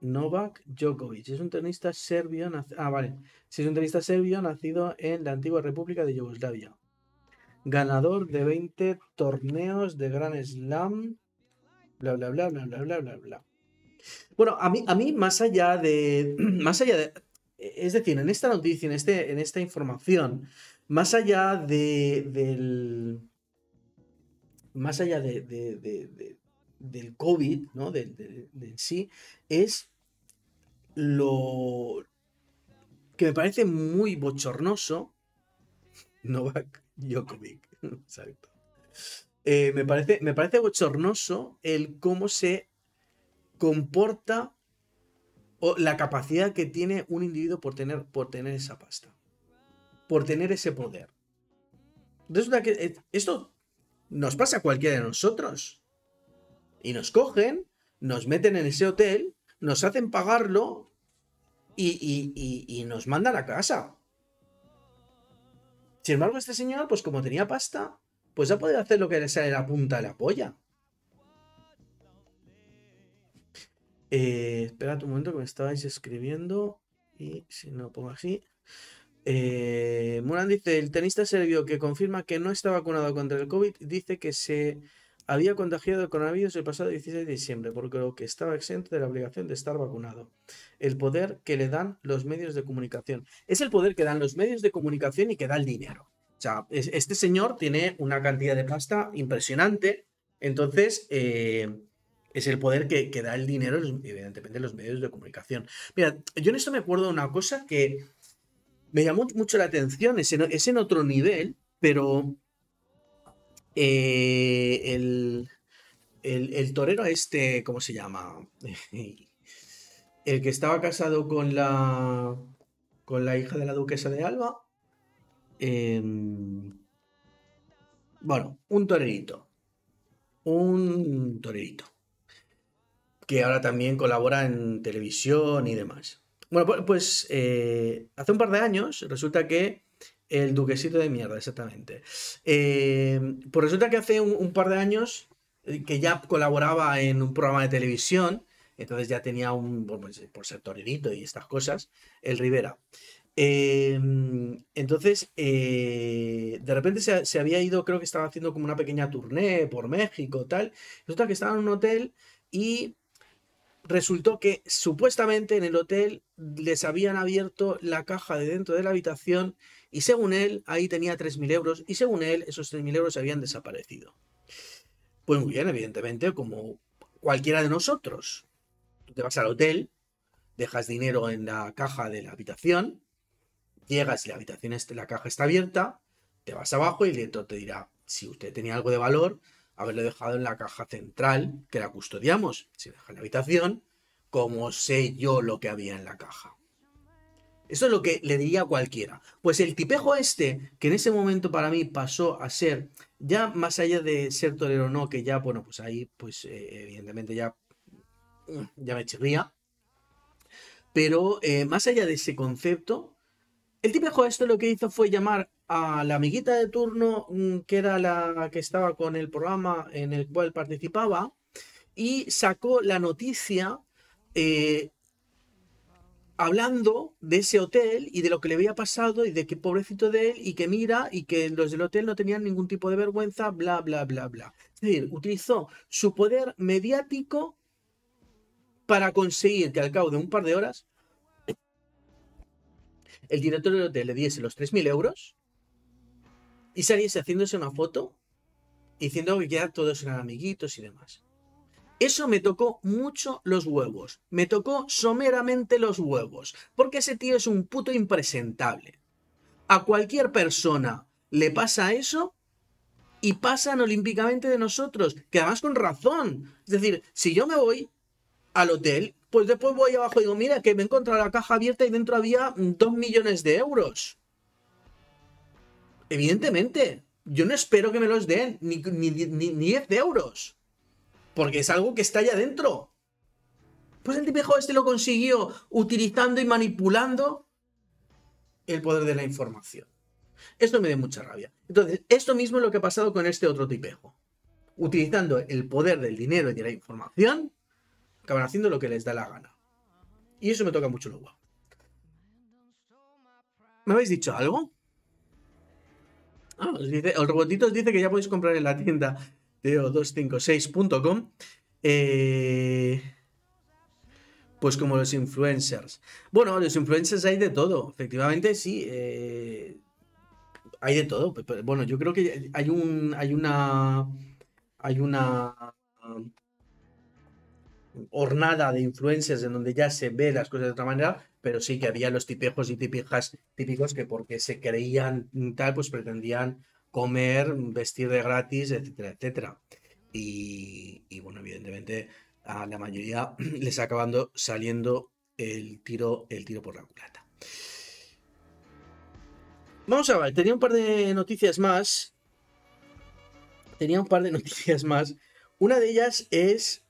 Novak Djokovic. Es un tenista serbio. Ah, vale. Es un tenista serbio nacido en la antigua República de Yugoslavia. Ganador de 20 torneos de Gran Slam. Bla, bla, bla, bla, bla, bla, bla, bla. Bueno, a mí, a mí más allá de. Más allá de. Es decir, en esta noticia, en, este, en esta información, más allá de, del. Más allá de, de- de- de- del COVID, ¿no? Del sí, es lo que me parece muy bochornoso. Novak Djokovic. Exacto. Eh, me, parece, me parece bochornoso el cómo se comporta o la capacidad que tiene un individuo por tener, por tener esa pasta, por tener ese poder. Resulta que eh, esto nos pasa a cualquiera de nosotros. Y nos cogen, nos meten en ese hotel, nos hacen pagarlo y, y- y- nos mandan a casa. Sin embargo, este señor, pues como tenía pasta, pues ha podido hacer lo que le sale la punta de la polla. Eh, esperad un momento que me estabais escribiendo. Y si no pongo así. Eh, dice: el tenista serbio que confirma que no está vacunado contra el COVID dice que se había contagiado de coronavirus el pasado 16 de diciembre, por lo que estaba exento de la obligación de estar vacunado. El poder que le dan los medios de comunicación. Es el poder que dan los medios de comunicación y que da el dinero. O sea, es- este señor tiene una cantidad de pasta impresionante. Entonces, eh, es el poder que, que da el dinero, evidentemente, los medios de comunicación. Mira, yo en esto me acuerdo de una cosa que me llamó mucho la atención. Es en, otro nivel, pero eh, el, el, el torero este, ¿cómo se llama? El que estaba casado con la con la hija de la duquesa de Alba. em, bueno, un torerito. Un torerito. Que ahora también colabora en televisión y demás. Bueno, pu- pues eh, hace un par de años resulta que el duquesito de mierda, exactamente. Eh, pues resulta que hace un, par de años eh, que ya colaboraba en un programa de televisión, entonces ya tenía un, pues, por ser torerito y estas cosas, el Rivera. Eh, entonces, de repente se, se había ido, creo que estaba haciendo como una pequeña tournée por México, tal. Resulta que estaba en un hotel y resultó que supuestamente en el hotel les habían abierto la caja de dentro de la habitación y según él ahí tenía 3.000 euros y según él esos 3.000 euros habían desaparecido. Pues muy bien, evidentemente, como cualquiera de nosotros. Tú te vas al hotel, dejas dinero en la caja de la habitación, llegas y la habitación, la caja está abierta, te vas abajo y el director te dirá, si usted tenía algo de valor, haberlo dejado en la caja central, que la custodiamos. Si deja en la habitación, como sé yo lo que había en la caja? Eso es lo que le diría a cualquiera. Pues el tipejo este, que en ese momento para mí pasó a ser, ya más allá de ser torero o no, que ya, bueno, pues ahí, pues eh, evidentemente ya, ya me chirría. Pero eh, más allá de ese concepto, el tipejo esto lo que hizo fue llamar a la amiguita de turno, mm, que era la que estaba con el programa en el cual participaba, y sacó la noticia eh, hablando de ese hotel y de lo que le había pasado y de que pobrecito de él y que mira y que los del hotel no tenían ningún tipo de vergüenza, bla, bla, bla, bla. Es decir, utilizó su poder mediático para conseguir que al cabo de un par de horas el director del hotel le diese los 3.000 euros y saliese haciéndose una foto diciendo que ya todos eran amiguitos y demás. Eso me tocó mucho los huevos. Me tocó someramente los huevos. Porque ese tío es un puto impresentable. A cualquier persona le pasa eso y pasan olímpicamente de nosotros. Que además con razón. Es decir, si yo me voy al hotel, pues después voy abajo y digo, mira, que me he encontrado la caja abierta y dentro había dos millones de euros. Evidentemente, yo no espero que me los den ni, ni, ni, ni 10 euros. Porque es algo que está allá dentro. Pues el tipejo este lo consiguió utilizando y manipulando el poder de la información. Esto me da mucha rabia. Entonces, esto mismo es lo que ha pasado con este otro tipejo. Utilizando el poder del dinero y de la información, acaban haciendo lo que les da la gana. Y eso me toca mucho los huevos. ¿Me habéis dicho algo? Ah, os dice, el robotito os dice que ya podéis comprar en la tienda teo256.com. Eh, pues como los influencers. Bueno, los influencers hay de todo. Efectivamente, sí. eh, hay de todo. Bueno, yo creo que hay un. Hay una. Hay una. Hornada de influencers en donde ya se ve las cosas de otra manera, pero sí que había los tipejos y típicas típicos que porque se creían tal, pues pretendían comer, vestir de gratis, etcétera, etcétera. Y, y, bueno, evidentemente a la mayoría les acabando saliendo el tiro, el tiro por la culata. Vamos a ver, tenía un par de noticias más. Tenía un par de noticias más. Una de ellas es.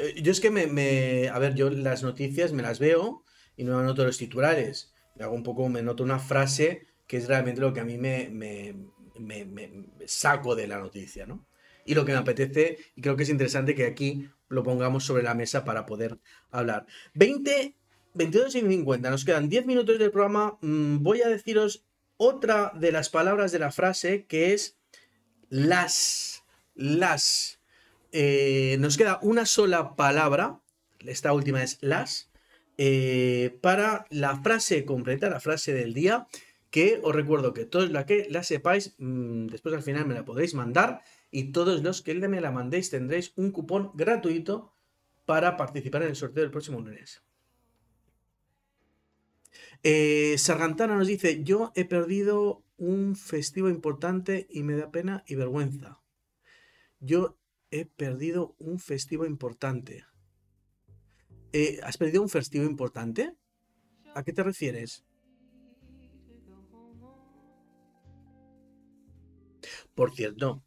Eh, Yo es que me, A ver, yo las noticias me las veo y no anoto los titulares. Me hago un poco, me noto una frase que es realmente lo que a mí me- me- me saco de la noticia, ¿no? Y lo que me apetece, y creo que es interesante que aquí lo pongamos sobre la mesa para poder hablar. 20, 22 y 50, nos quedan 10 minutos del programa. Mm, Voy a deciros otra de las palabras de la frase que es las. Las. Eh, nos queda una sola palabra, esta última es las, eh, para la frase completa, la frase del día, que os recuerdo que todos la que la sepáis, mm, después al final me la podréis mandar y todos los que me la mandéis tendréis un cupón gratuito para participar en el sorteo del próximo lunes. Eh, Sargantana nos dice, yo he perdido un festivo importante y me da pena y vergüenza. Yo he perdido un festivo importante. Eh, ¿Has perdido un festivo importante? ¿A qué te refieres? Por cierto,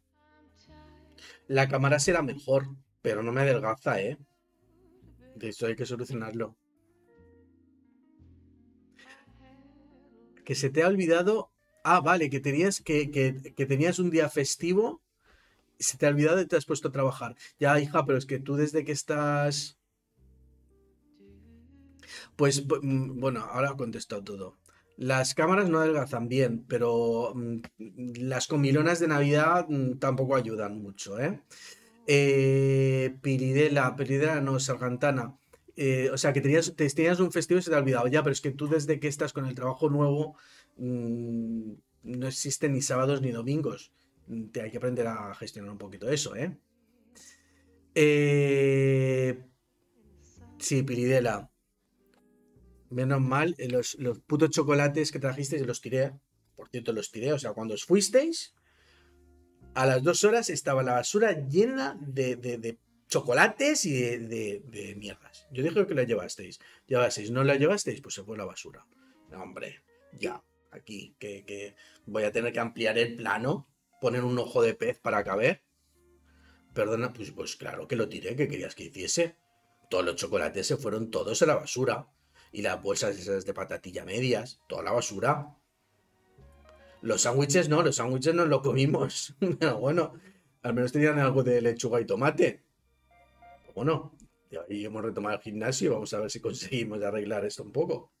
la cámara será mejor, pero no me adelgaza, ¿eh? De eso hay que solucionarlo. Que se te ha olvidado. Ah, vale, que tenías, que, que, que tenías un día festivo. Se te ha olvidado y te has puesto a trabajar. Ya, hija, pero es que tú desde que estás. Pues mm, bueno, ahora he contestado todo. Las cámaras no adelgazan bien, pero mm, las comilonas de Navidad mm, tampoco ayudan mucho, ¿eh? Eh, Piridela, Piridela no, Sargantana. Eh, o sea, que tenías, te- tenías un festivo y se te ha olvidado. Ya, pero es que tú desde que estás con el trabajo nuevo, no existen ni sábados ni domingos. Te hay que aprender a gestionar un poquito eso, ¿eh? Eh, sí, Piridela. Menos mal, eh, los, los putos chocolates que trajisteis los tiré. Por cierto, los tiré. O sea, cuando os fuisteis, a las dos horas estaba la basura llena de, de- chocolates y de, de- mierdas. Yo dije que la llevasteis. Llevasteis, no la llevasteis, pues se fue la basura. No, hombre, ya, aquí, que, que voy a tener que ampliar el plano, poner un ojo de pez para caber. Perdona, pues, pues claro que lo tiré, que querías que hiciese. Todos los chocolates se fueron todos a la basura. Y las bolsas esas de patatilla medias, toda la basura. Los sándwiches no, los sándwiches no los comimos. Pero bueno, al menos tenían algo de lechuga y tomate. Bueno, y hemos retomado el gimnasio. Vamos a ver si conseguimos arreglar esto un poco.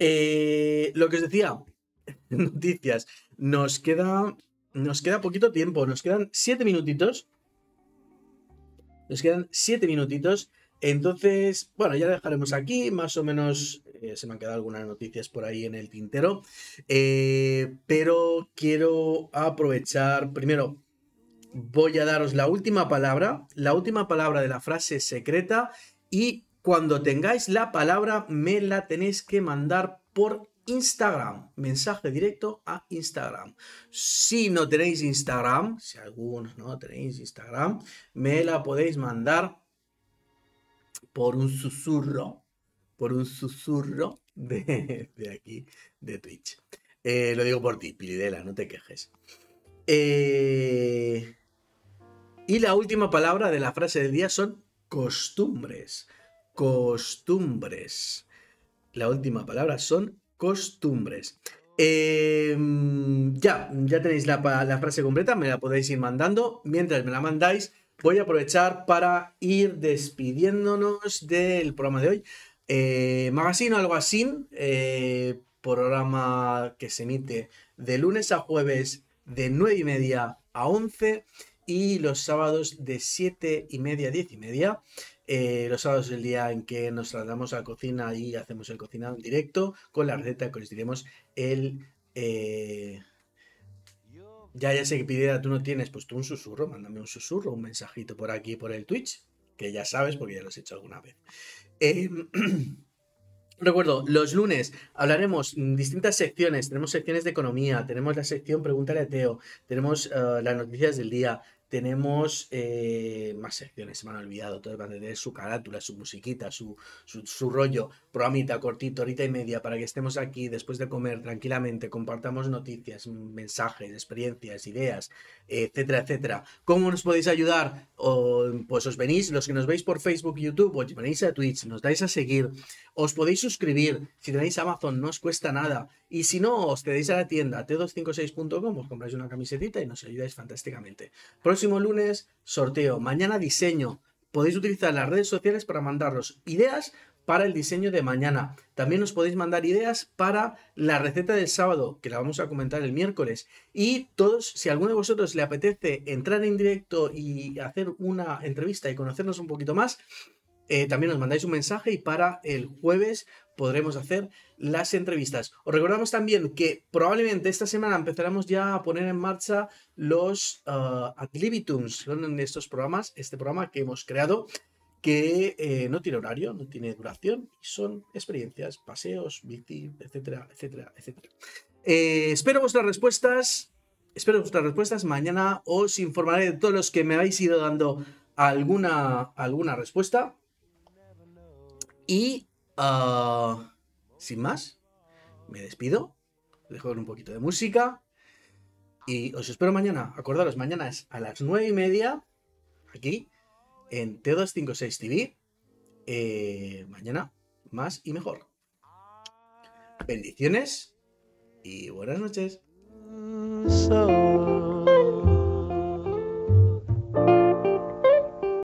Eh, lo que os decía, noticias. Nos queda, nos queda poquito tiempo. Nos quedan siete minutitos. Nos quedan siete minutitos. Entonces, bueno, ya dejaremos aquí. Más o menos eh, se me han quedado algunas noticias por ahí en el tintero. Eh, pero quiero aprovechar. Primero, voy a daros la última palabra. La última palabra de la frase secreta. Y cuando tengáis la palabra, me la tenéis que mandar por Instagram. Mensaje directo a Instagram. Si no tenéis Instagram, si algunos no tenéis Instagram, me la podéis mandar por un susurro, por un susurro de, aquí, de Twitch. Eh, lo digo por ti, Piridela, no te quejes. Eh, y la última palabra de la frase del día son costumbres. Costumbres. La última palabra son costumbres. Eh, ya, ya tenéis la, la frase completa, me la podéis ir mandando. Mientras me la mandáis, voy a aprovechar para ir despidiéndonos del programa de hoy. Eh, Magazine o algo así, eh, programa que se emite de lunes a jueves de 9 y media a 11 y los sábados de 7 y media a 10 y media. Eh, los sábados es el día en que nos trasladamos a la cocina y hacemos el cocinado en directo con la receta que os diremos el... eh, Ya, ya sé que Pidera tú no tienes, pues tú un susurro, mándame un susurro, un mensajito por aquí, por el Twitch, que ya sabes porque ya lo has hecho alguna vez. Eh, Recuerdo, los lunes hablaremos distintas secciones. Tenemos secciones de economía, tenemos la sección Pregúntale a Teo, tenemos eh, las noticias del día, tenemos eh, más secciones, se me han olvidado. Todas van a tener su carátula, su musiquita, su, su, su rollo, programita cortito, horita y media, para que estemos aquí después de comer tranquilamente, compartamos noticias, mensajes, experiencias, ideas, etcétera, etcétera. ¿Cómo nos podéis ayudar? O, pues os venís, los que nos veis por Facebook YouTube, os venís a Twitch, nos dais a seguir, os podéis suscribir. Si tenéis Amazon, no os cuesta nada. Y si no, os tenéis a la tienda t256.com, os compráis una camisetita y nos ayudáis fantásticamente. Próximo lunes, sorteo. Mañana, diseño. Podéis utilizar las redes sociales para mandarnos ideas para el diseño de mañana. También os podéis mandar ideas para la receta del sábado, que la vamos a comentar el miércoles. Y todos, si a alguno de vosotros le apetece entrar en directo y hacer una entrevista y conocernos un poquito más, eh, también nos mandáis un mensaje y para el jueves podremos hacer las entrevistas. Os recordamos también que probablemente esta semana empezaremos ya a poner en marcha los uh, Ad son estos programas, este programa que hemos creado que eh, no tiene horario, no tiene duración, son experiencias, paseos, bici, etcétera, etcétera, etcétera. Eh, espero vuestras respuestas. Espero vuestras respuestas. Mañana os informaré de todos los que me habéis ido dando alguna, alguna respuesta. Y ah, sin más, me despido. Dejo un poquito de música. Y os espero mañana. Acordaros, mañana es a las nueve y media. Aquí en T256 TV. Eh, mañana más y mejor. Bendiciones y buenas noches.